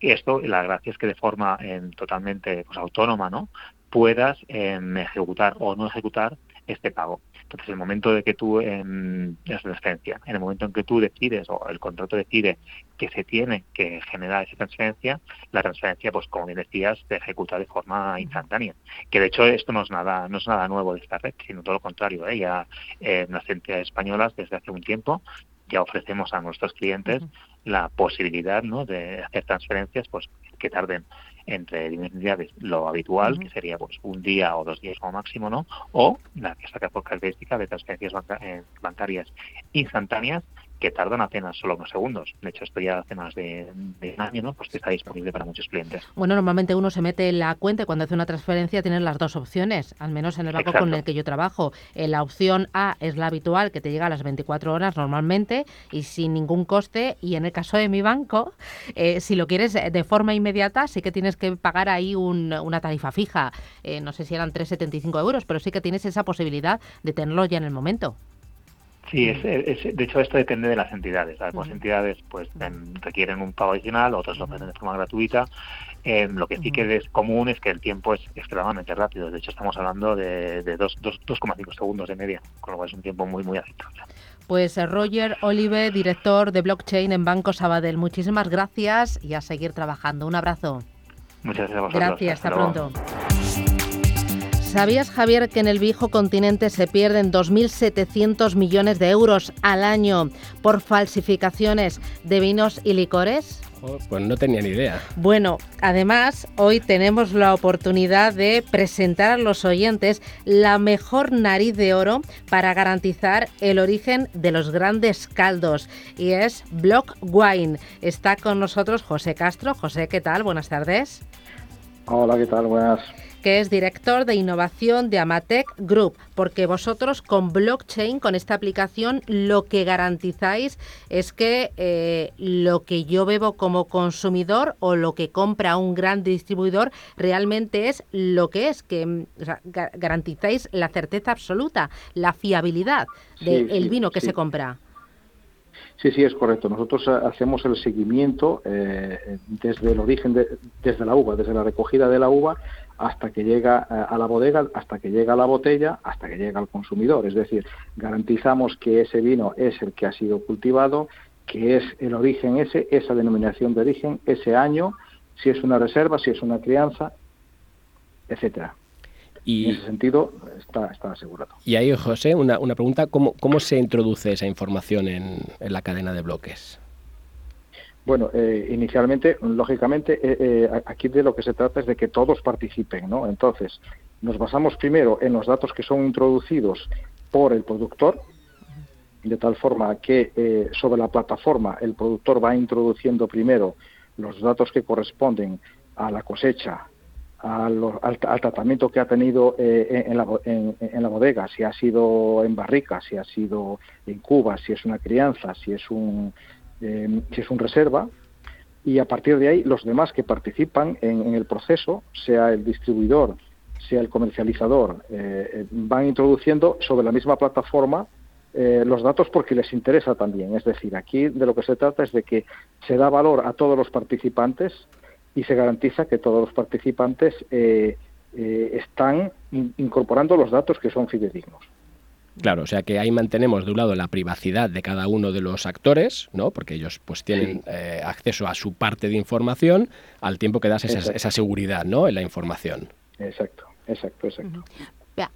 Esto, la gracia es que de forma totalmente pues, autónoma, ¿no? puedas em, ejecutar o no ejecutar este pago. Entonces, el momento de que tú, en la transferencia, en el momento en que tú decides o el contrato decide que se tiene que generar esa transferencia, la transferencia, pues como bien decías, se ejecuta de forma instantánea. Que de hecho esto no es nada, no es nada nuevo de esta red, sino todo lo contrario. ¿eh? Ya en las entidades españolas desde hace un tiempo ya ofrecemos a nuestros clientes la posibilidad ¿no? de hacer transferencias pues que tarden entre dimensiones lo habitual, que sería pues un día o dos días como máximo, ¿no? O la que saca por característica de transferencias eh, bancarias instantáneas que tardan apenas solo unos segundos. De hecho, esto ya hace más de, un año, ¿no? Pues está disponible para muchos clientes. Bueno, normalmente uno se mete en la cuenta y cuando hace una transferencia tiene las dos opciones, al menos en el banco con el que yo trabajo. Eh, la opción A es la habitual, que te llega a las 24 horas normalmente y sin ningún coste. Y en el caso de mi banco, eh, si lo quieres de forma inmediata, sí que tienes que pagar ahí una tarifa fija. Eh, no sé si eran 3,75 euros, pero sí que tienes esa posibilidad de tenerlo ya en el momento. Sí, es, de hecho esto depende de las entidades. Algunas entidades pues requieren un pago adicional, otras lo hacen de forma gratuita. Eh, lo que sí que es común es que el tiempo es extremadamente rápido. De hecho estamos hablando de, de 2,5 segundos de media, con lo cual es un tiempo muy muy aceptable. Pues eh, Roger Olive, director de blockchain en Banco Sabadell. Muchísimas gracias y a seguir trabajando. Un abrazo. Muchas gracias a vosotros. Gracias, hasta, pronto. ¿Sabías, Javier, que en el viejo continente se pierden 2.700 millones de euros al año por falsificaciones de vinos y licores? Pues no tenía ni idea. Bueno, además, hoy tenemos la oportunidad de presentar a los oyentes la mejor nariz de oro para garantizar el origen de los grandes caldos. Y es Block Wine. Está con nosotros José Castro. José, ¿qué tal? Buenas tardes. Hola, ¿qué tal? Buenas que es director de innovación de Amatec Group, porque vosotros con blockchain, con esta aplicación, lo que garantizáis es que eh, lo que yo bebo como consumidor o lo que compra un gran distribuidor realmente es lo que es, que garantizáis la certeza absoluta, la fiabilidad del vino que se compra. Sí, sí, es correcto. Nosotros hacemos el seguimiento eh, desde el origen, desde la uva, desde la recogida de la uva hasta que llega eh, a la bodega, hasta que llega a la botella, hasta que llega al consumidor. Es decir, garantizamos que ese vino es el que ha sido cultivado, que es el origen ese, esa denominación de origen, ese año, si es una reserva, si es una crianza, etcétera. Y, en ese sentido está, está asegurado. Y ahí, José, una, una pregunta, ¿cómo, ¿cómo se introduce esa información en, en la cadena de bloques? Bueno, eh, inicialmente, lógicamente, eh, eh, aquí de lo que se trata es de que todos participen, ¿no? Entonces, nos basamos primero en los datos que son introducidos por el productor, de tal forma que sobre la plataforma el productor va introduciendo primero los datos que corresponden a la cosecha, al, tratamiento que ha tenido en, la, en, la, bodega, si ha sido en barrica, si ha sido en cuba, si es una crianza, si es un, eh, si es un reserva, y a partir de ahí los demás que participan en, el proceso, sea el distribuidor, sea el comercializador, eh, eh, van introduciendo sobre la misma plataforma los datos porque les interesa también. Es decir, aquí de lo que se trata es de que se da valor a todos los participantes y se garantiza que todos los participantes están incorporando los datos que son fidedignos. Claro, o sea que ahí mantenemos de un lado la privacidad de cada uno de los actores, ¿no? Porque ellos pues tienen eh, acceso a su parte de información al tiempo que das esa, esa, seguridad, ¿no? En la información. Exacto, exacto, exacto.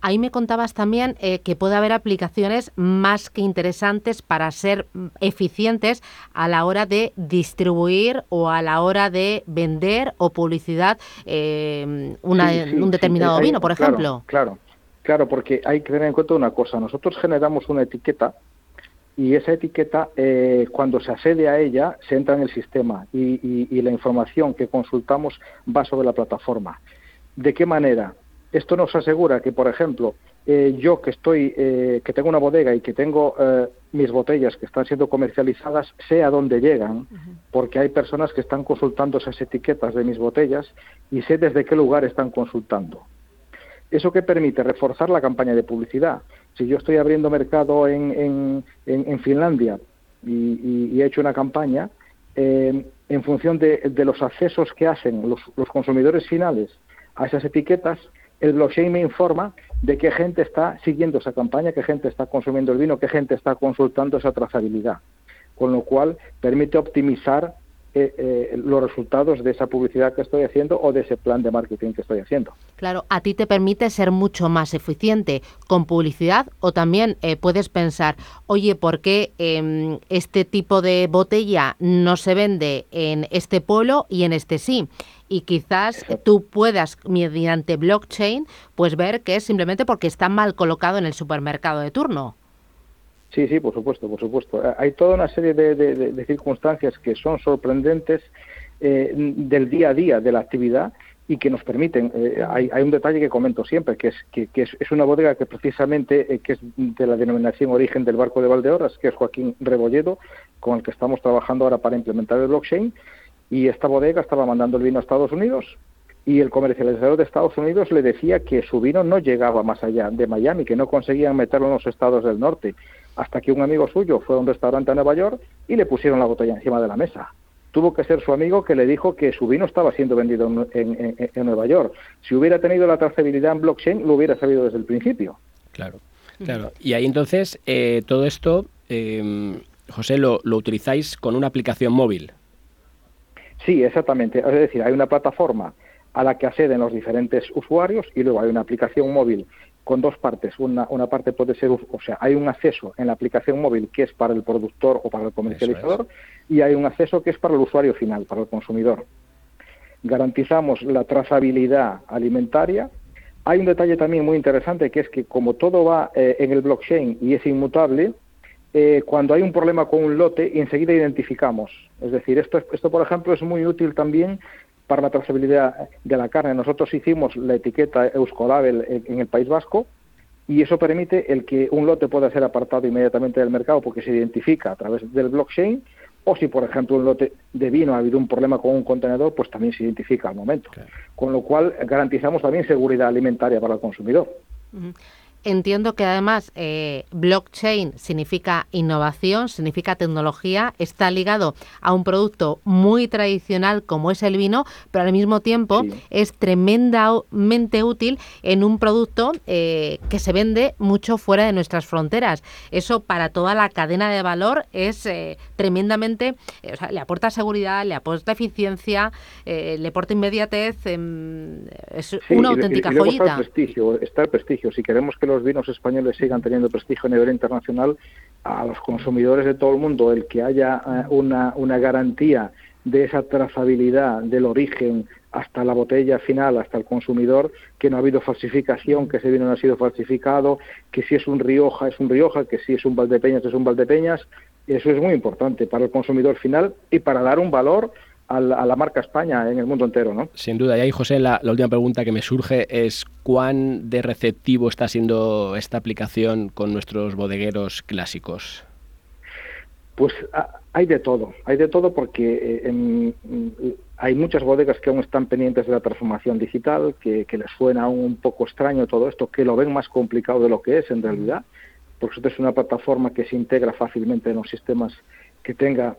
Ahí me contabas también eh, que puede haber aplicaciones más que interesantes para ser mm, eficientes a la hora de distribuir o a la hora de vender o publicidad eh, un determinado vino, por ejemplo. Claro, claro, porque hay que tener en cuenta una cosa. Nosotros generamos una etiqueta y esa etiqueta, eh, cuando se accede a ella, se entra en el sistema y la información que consultamos va sobre la plataforma. ¿De qué manera? Esto nos asegura que, por ejemplo, eh, yo que estoy, eh, que tengo una bodega y que tengo eh, mis botellas que están siendo comercializadas, sé a dónde llegan, porque hay personas que están consultando esas etiquetas de mis botellas y sé desde qué lugar están consultando. ¿Eso que permite? Reforzar la campaña de publicidad. Si yo estoy abriendo mercado en, Finlandia y, he hecho una campaña, en función de, los accesos que hacen los consumidores finales a esas etiquetas, el blockchain me informa de qué gente está siguiendo esa campaña, qué gente está consumiendo el vino, qué gente está consultando esa trazabilidad, con lo cual permite optimizar eh, eh, los resultados de esa publicidad que estoy haciendo o de ese plan de marketing que estoy haciendo. Claro, a ti te permite ser mucho más eficiente con publicidad o también eh, puedes pensar, oye, ¿por qué em, este tipo de botella no se vende en este polo y en este sí? y quizás tú puedas, mediante blockchain, pues ver que es simplemente porque está mal colocado en el supermercado de turno. Sí, sí, por supuesto, por supuesto. Eh, hay toda una serie de, circunstancias que son sorprendentes eh, del día a día de la actividad y que nos permiten. Eh, hay, un detalle que comento siempre, que es que, es, una bodega que precisamente que es de la denominación origen del barco de Valdeorras, que es Joaquín Rebolledo, con el que estamos trabajando ahora para implementar el blockchain y esta bodega estaba mandando el vino a Estados Unidos y el comercializador de Estados Unidos le decía que su vino no llegaba más allá de Miami, que no conseguían meterlo en los estados del norte, hasta que un amigo suyo fue a un restaurante a Nueva York y le pusieron la botella encima de la mesa. Tuvo que ser su amigo que le dijo que su vino estaba siendo vendido en, Nueva York. Si hubiera tenido la trazabilidad en blockchain, lo hubiera sabido desde el principio. Claro, claro. Y ahí entonces, eh, todo esto, eh, José, lo, lo utilizáis con una aplicación móvil. Sí, exactamente. Es decir, hay una plataforma a la que acceden los diferentes usuarios y luego hay una aplicación móvil con dos partes. Una, una parte puede ser, o sea, hay un acceso en la aplicación móvil que es para el productor o para el comercializador y hay un acceso que es para el usuario final, para el consumidor. Garantizamos la trazabilidad alimentaria. Hay un detalle también muy interesante que es que como todo va eh, en el blockchain y es inmutable, eh, cuando hay un problema con un lote, enseguida identificamos. Es decir, esto, esto, por ejemplo, es muy útil también para la trazabilidad de la carne. Nosotros hicimos la etiqueta Euskolabel en el País Vasco y eso permite el que un lote pueda ser apartado inmediatamente del mercado porque se identifica a través del blockchain o si, por ejemplo, un lote de vino ha habido un problema con un contenedor, pues también se identifica al momento. Con lo cual garantizamos también seguridad alimentaria para el consumidor. Entiendo que además eh, blockchain significa innovación, significa tecnología, está ligado a un producto muy tradicional como es el vino, pero al mismo tiempo es tremendamente útil en un producto eh, que se vende mucho fuera de nuestras fronteras. Eso para toda la cadena de valor es eh, tremendamente, o sea, le aporta seguridad, le aporta eficiencia, le aporta inmediatez, em, es una auténtica joyita. Está el prestigio, está el prestigio. Si queremos que los vinos españoles sigan teniendo prestigio a nivel internacional, a los consumidores de todo el mundo, el que haya eh, una, una garantía de esa trazabilidad del origen hasta la botella final, hasta el consumidor, que no ha habido falsificación, que ese vino no ha sido falsificado, que si es un Rioja es un Rioja, que si es un Valdepeñas es un Valdepeñas. Eso es muy importante para el consumidor final y para dar un valor a la, marca España en el mundo entero, ¿no? Sin duda. Y ahí, José, la, última pregunta que me surge es cuán de receptivo está siendo esta aplicación con nuestros bodegueros clásicos. Pues hay de todo, hay de todo porque eh, hay muchas bodegas que aún están pendientes de la transformación digital, que, les suena un poco extraño todo esto, que lo ven más complicado de lo que es en realidad, porque esto es una plataforma que se integra fácilmente en los sistemas que tenga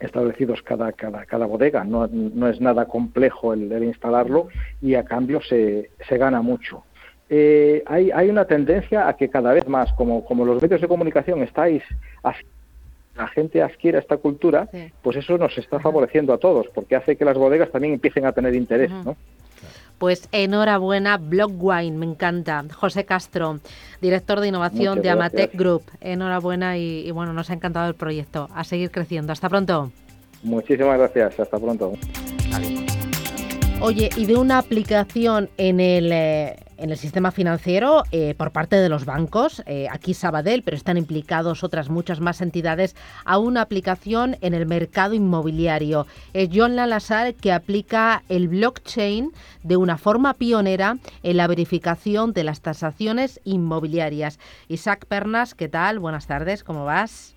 establecidos cada, cada, cada bodega. No, no, es nada complejo el, instalarlo y a cambio se, se gana mucho. eh, hay, hay una tendencia a que cada vez más, como, como los medios de comunicación estáis la gente adquiera esta cultura, pues eso nos está favoreciendo a todos, porque hace que las bodegas también empiecen a tener interés, ¿no? Pues enhorabuena, Block Wine, me encanta. José Castro, director de innovación de Amatec Group. Enhorabuena y, y, bueno, nos ha encantado el proyecto. A seguir creciendo. Hasta pronto. Muchísimas gracias. Hasta pronto. Oye, y de una aplicación en el, eh, en el sistema financiero eh, por parte de los bancos, eh, aquí Sabadell, pero están implicados otras muchas más entidades, a una aplicación en el mercado inmobiliario. Es John Lalasar que aplica el blockchain de una forma pionera en la verificación de las tasaciones inmobiliarias. Isaac Pernas, ¿qué tal? Buenas tardes, ¿cómo vas?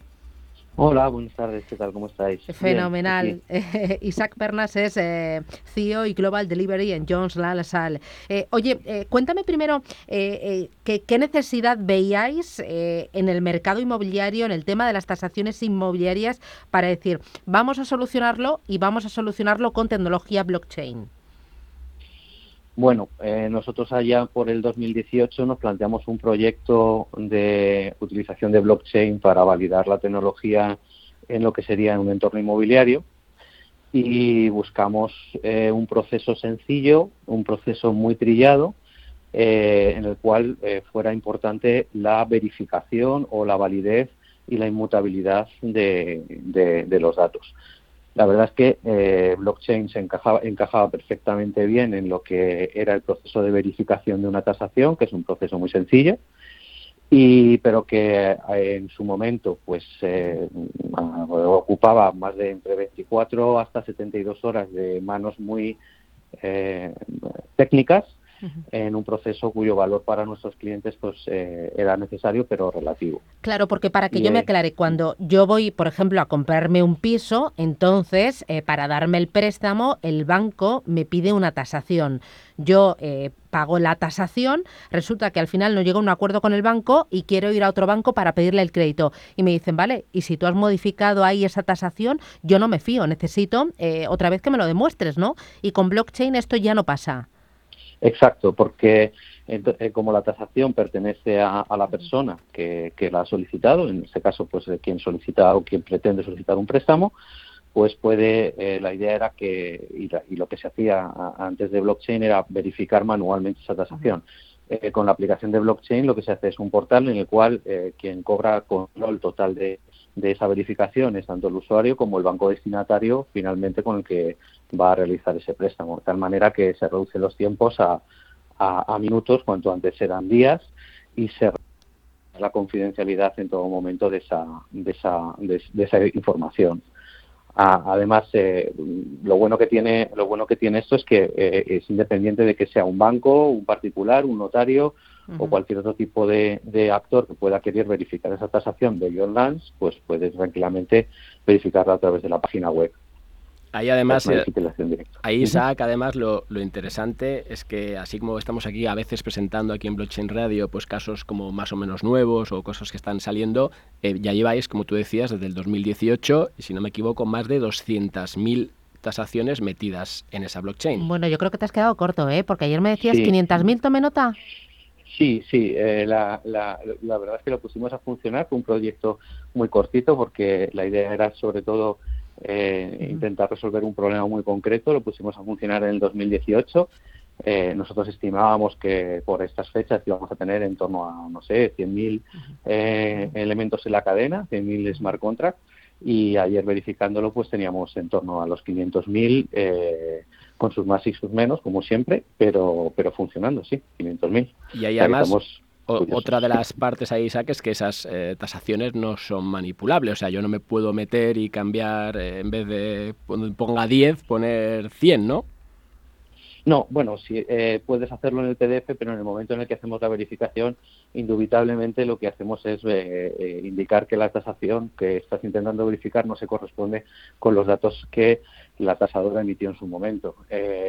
Hola, buenas tardes, ¿qué tal? ¿Cómo estáis? Fenomenal. Isaac Pernas es eh, CEO y Global Delivery en Jones La Eh, oye, eh, cuéntame primero eh, ¿qué, necesidad veíais en el mercado inmobiliario, en el tema de las tasaciones inmobiliarias, para decir, vamos a solucionarlo y vamos a solucionarlo con tecnología blockchain. Bueno, eh, nosotros allá por el 2018 nos planteamos un proyecto de utilización de blockchain para validar la tecnología en lo que sería un entorno inmobiliario y buscamos eh, un proceso sencillo, un proceso muy trillado, eh, en el cual fuera importante la verificación o la validez y la inmutabilidad de los datos. La verdad es que eh, blockchain se encajaba, encajaba perfectamente bien en lo que era el proceso de verificación de una tasación, que es un proceso muy sencillo, y pero que eh, en su momento pues eh, ocupaba más de entre 24 hasta 72 horas de manos muy técnicas en un proceso cuyo valor para nuestros clientes pues eh, era necesario pero relativo. Claro, porque para que yo me aclare, cuando yo voy, por ejemplo, a comprarme un piso, entonces eh, para darme el préstamo el banco me pide una tasación. Yo eh, pago la tasación, resulta que al final no llega a un acuerdo con el banco y quiero ir a otro banco para pedirle el crédito. Y me dicen, vale, y si tú has modificado ahí esa tasación, yo no me fío, necesito otra vez que me lo demuestres, ¿no? Y con blockchain esto ya no pasa. Exacto, porque eh, como la tasación pertenece a, la persona que, la ha solicitado, en este caso, pues eh, quien solicita o quien pretende solicitar un préstamo, pues puede, eh, la idea era que, y, lo que se hacía antes de blockchain era verificar manualmente esa tasación. con la aplicación de blockchain lo que se hace es un portal en el cual quien cobra control total de, de esa verificación es tanto el usuario como el banco destinatario finalmente con el que va a realizar ese préstamo, de tal manera que se reducen los tiempos a, minutos, cuanto antes eran días, y se la confidencialidad en todo momento de esa, de esa, de, esa información. Además, eh, lo bueno que tiene lo bueno que tiene esto es que eh, es independiente de que sea un banco, un particular, un notario o cualquier otro tipo de, de, actor que pueda querer verificar esa tasación de Your Lands, pues puedes tranquilamente verificarla a través de la página web. Ahí además, eh, ahí Isaac, además lo, interesante es que así como estamos aquí a veces presentando aquí en Blockchain Radio pues casos como más o menos nuevos o cosas que están saliendo, eh, ya lleváis, como tú decías, desde el 2018, y si no me equivoco, más de 200.000 tasaciones metidas en esa blockchain. Bueno, yo creo que te has quedado corto, ¿eh? Porque ayer me decías 500.000, tome nota. Sí, sí, eh, la, la, la, verdad es que lo pusimos a funcionar, fue un proyecto muy cortito porque la idea era sobre todo eh, intentar resolver un problema muy concreto. Lo pusimos a funcionar en el 2018. Eh, nosotros estimábamos que por estas fechas íbamos a tener en torno a, no sé, 100.000 eh, elementos en la cadena, 100.000 smart contracts, y ayer verificándolo pues teníamos en torno a los 500.000 eh, con sus más y sus menos, como siempre, pero pero funcionando, sí, 500.000. Y ahí además otra de las partes ahí, Isaac, es que esas eh, tasaciones no son manipulables. O sea, yo no me puedo meter y cambiar, eh, en vez de ponga 10, poner 100, ¿no? No, bueno, sí, eh, puedes hacerlo en el PDF, pero en el momento en el que hacemos la verificación, indubitablemente lo que hacemos es indicar que la tasación que estás intentando verificar no se corresponde con los datos que la tasadora emitió en su momento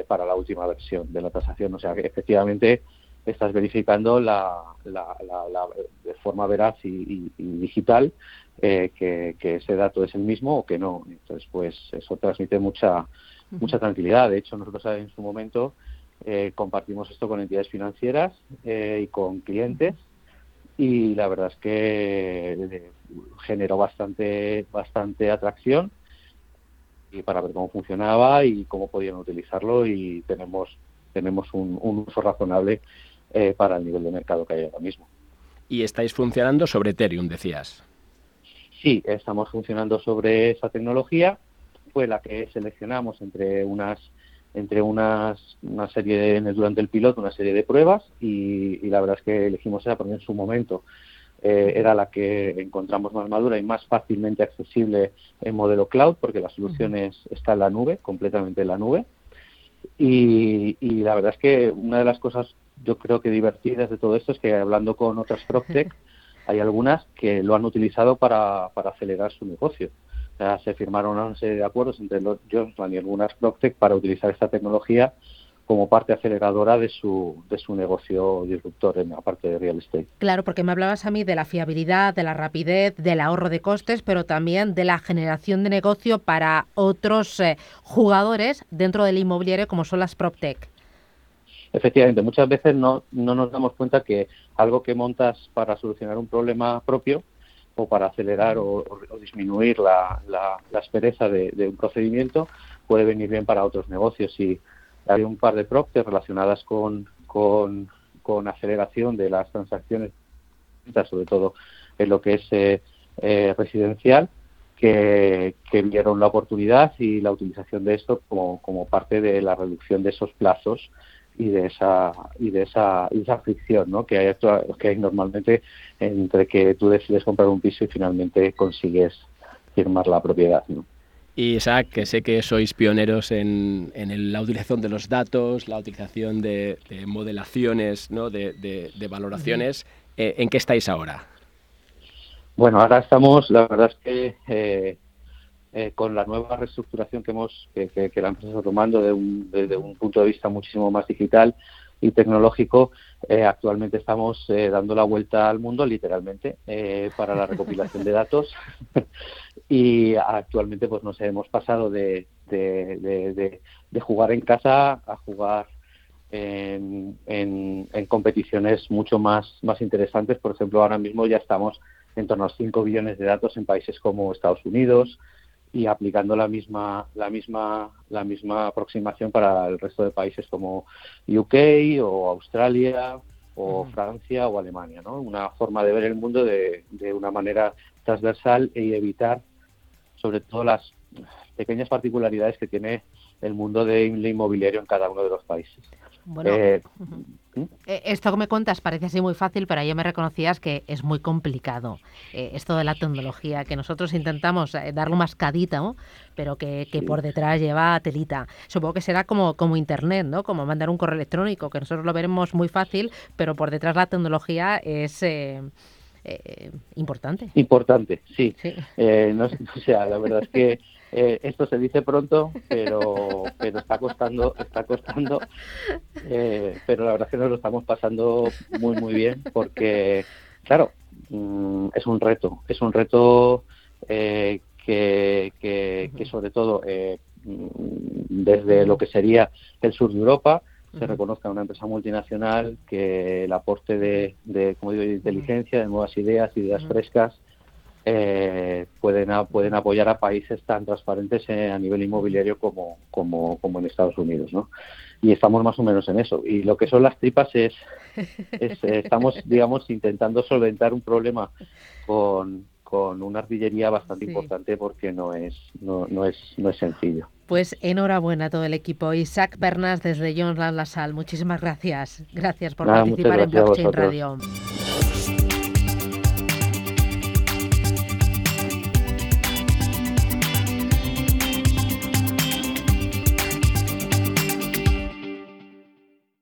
para la última versión de la tasación. O sea, que efectivamente estás verificando la, la, la, de forma veraz y, digital eh, que, ese dato es el mismo o que no. Entonces, pues eso transmite mucha mucha tranquilidad. De hecho, nosotros en su momento eh, compartimos esto con entidades financieras eh, y con clientes y la verdad es que generó bastante bastante atracción y para ver cómo funcionaba y cómo podían utilizarlo y tenemos tenemos un, uso razonable eh, para el nivel de mercado que hay ahora mismo. Y estáis funcionando sobre Ethereum, decías. Sí, estamos funcionando sobre esa tecnología. Fue la que seleccionamos entre unas entre unas, una serie de, durante el piloto una serie de pruebas y, la verdad es que elegimos esa porque en su momento eh, era la que encontramos más madura y más fácilmente accesible en modelo cloud porque la solución está en la nube, completamente en la nube. Y, y, la verdad es que una de las cosas yo creo que divertidas de todo esto es que hablando con otras PropTech hay algunas que lo han utilizado para, para acelerar su negocio. se firmaron una serie de acuerdos entre los Johnson y algunas PropTech para utilizar esta tecnología como parte aceleradora de su, de su negocio disruptor en la parte de real estate. Claro, porque me hablabas a mí de la fiabilidad, de la rapidez, del ahorro de costes, pero también de la generación de negocio para otros eh, jugadores dentro del inmobiliario como son las PropTech. Efectivamente, muchas veces no, no nos damos cuenta que algo que montas para solucionar un problema propio o para acelerar o, disminuir la, la, aspereza de, un procedimiento puede venir bien para otros negocios. Y hay un par de props relacionadas con, con, aceleración de las transacciones, sobre todo en lo que es eh, eh, residencial, que, que, vieron la oportunidad y la utilización de esto como, como parte de la reducción de esos plazos y de esa y de esa, esa fricción ¿no? que hay que hay normalmente entre que tú decides comprar un piso y finalmente consigues firmar la propiedad ¿no? Y Isaac, que sé que sois pioneros en, en la utilización de los datos, la utilización de, modelaciones, ¿no? de, de, valoraciones. Eh, ¿En qué estáis ahora? Bueno, ahora estamos, la verdad es que eh, eh, con la nueva reestructuración que hemos que, la empresa está tomando de un, desde un punto de vista muchísimo más digital y tecnológico, eh, actualmente estamos eh, dando la vuelta al mundo literalmente para la recopilación de datos y actualmente pues nos hemos pasado de, de, jugar en casa a jugar en, en, en, competiciones mucho más, más interesantes. Por ejemplo, ahora mismo ya estamos en torno a 5 billones de datos en países como Estados Unidos, y aplicando la misma la misma la misma aproximación para el resto de países como UK o Australia o Francia o Alemania, ¿no? Una forma de ver el mundo de, de una manera transversal y evitar sobre todo las pequeñas particularidades que tiene el mundo del inmobiliario en cada uno de los países. Bueno, eh, eh, esto que me cuentas parece así muy fácil, pero ayer me reconocías que es muy complicado. Eh, esto de la tecnología, que nosotros intentamos darle más cadita, ¿no? pero que, por detrás lleva telita. Supongo que será como, como Internet, ¿no? como mandar un correo electrónico, que nosotros lo veremos muy fácil, pero por detrás la tecnología es... importante. Importante, sí. no, o sea, la verdad es que eh, esto se dice pronto, pero, pero está costando, está costando. Eh, pero la verdad es que nos lo estamos pasando muy, muy bien porque, claro, mm, es un reto. Es un reto eh, que, que, sobre todo mm, desde lo que sería el sur de Europa, se reconozca una empresa multinacional que el aporte de, de, como digo, de inteligencia, de nuevas ideas, ideas frescas, eh, pueden, pueden apoyar a países tan transparentes eh, a nivel inmobiliario como, como, como, en Estados Unidos. ¿no? Y estamos más o menos en eso. Y lo que son las tripas es, eh, estamos, digamos, intentando solventar un problema con, con una artillería bastante importante porque no es, no, no, es, no es sencillo. Pues enhorabuena a todo el equipo. Isaac Bernas desde John La Salle, muchísimas gracias. Gracias por participar en Blockchain Radio.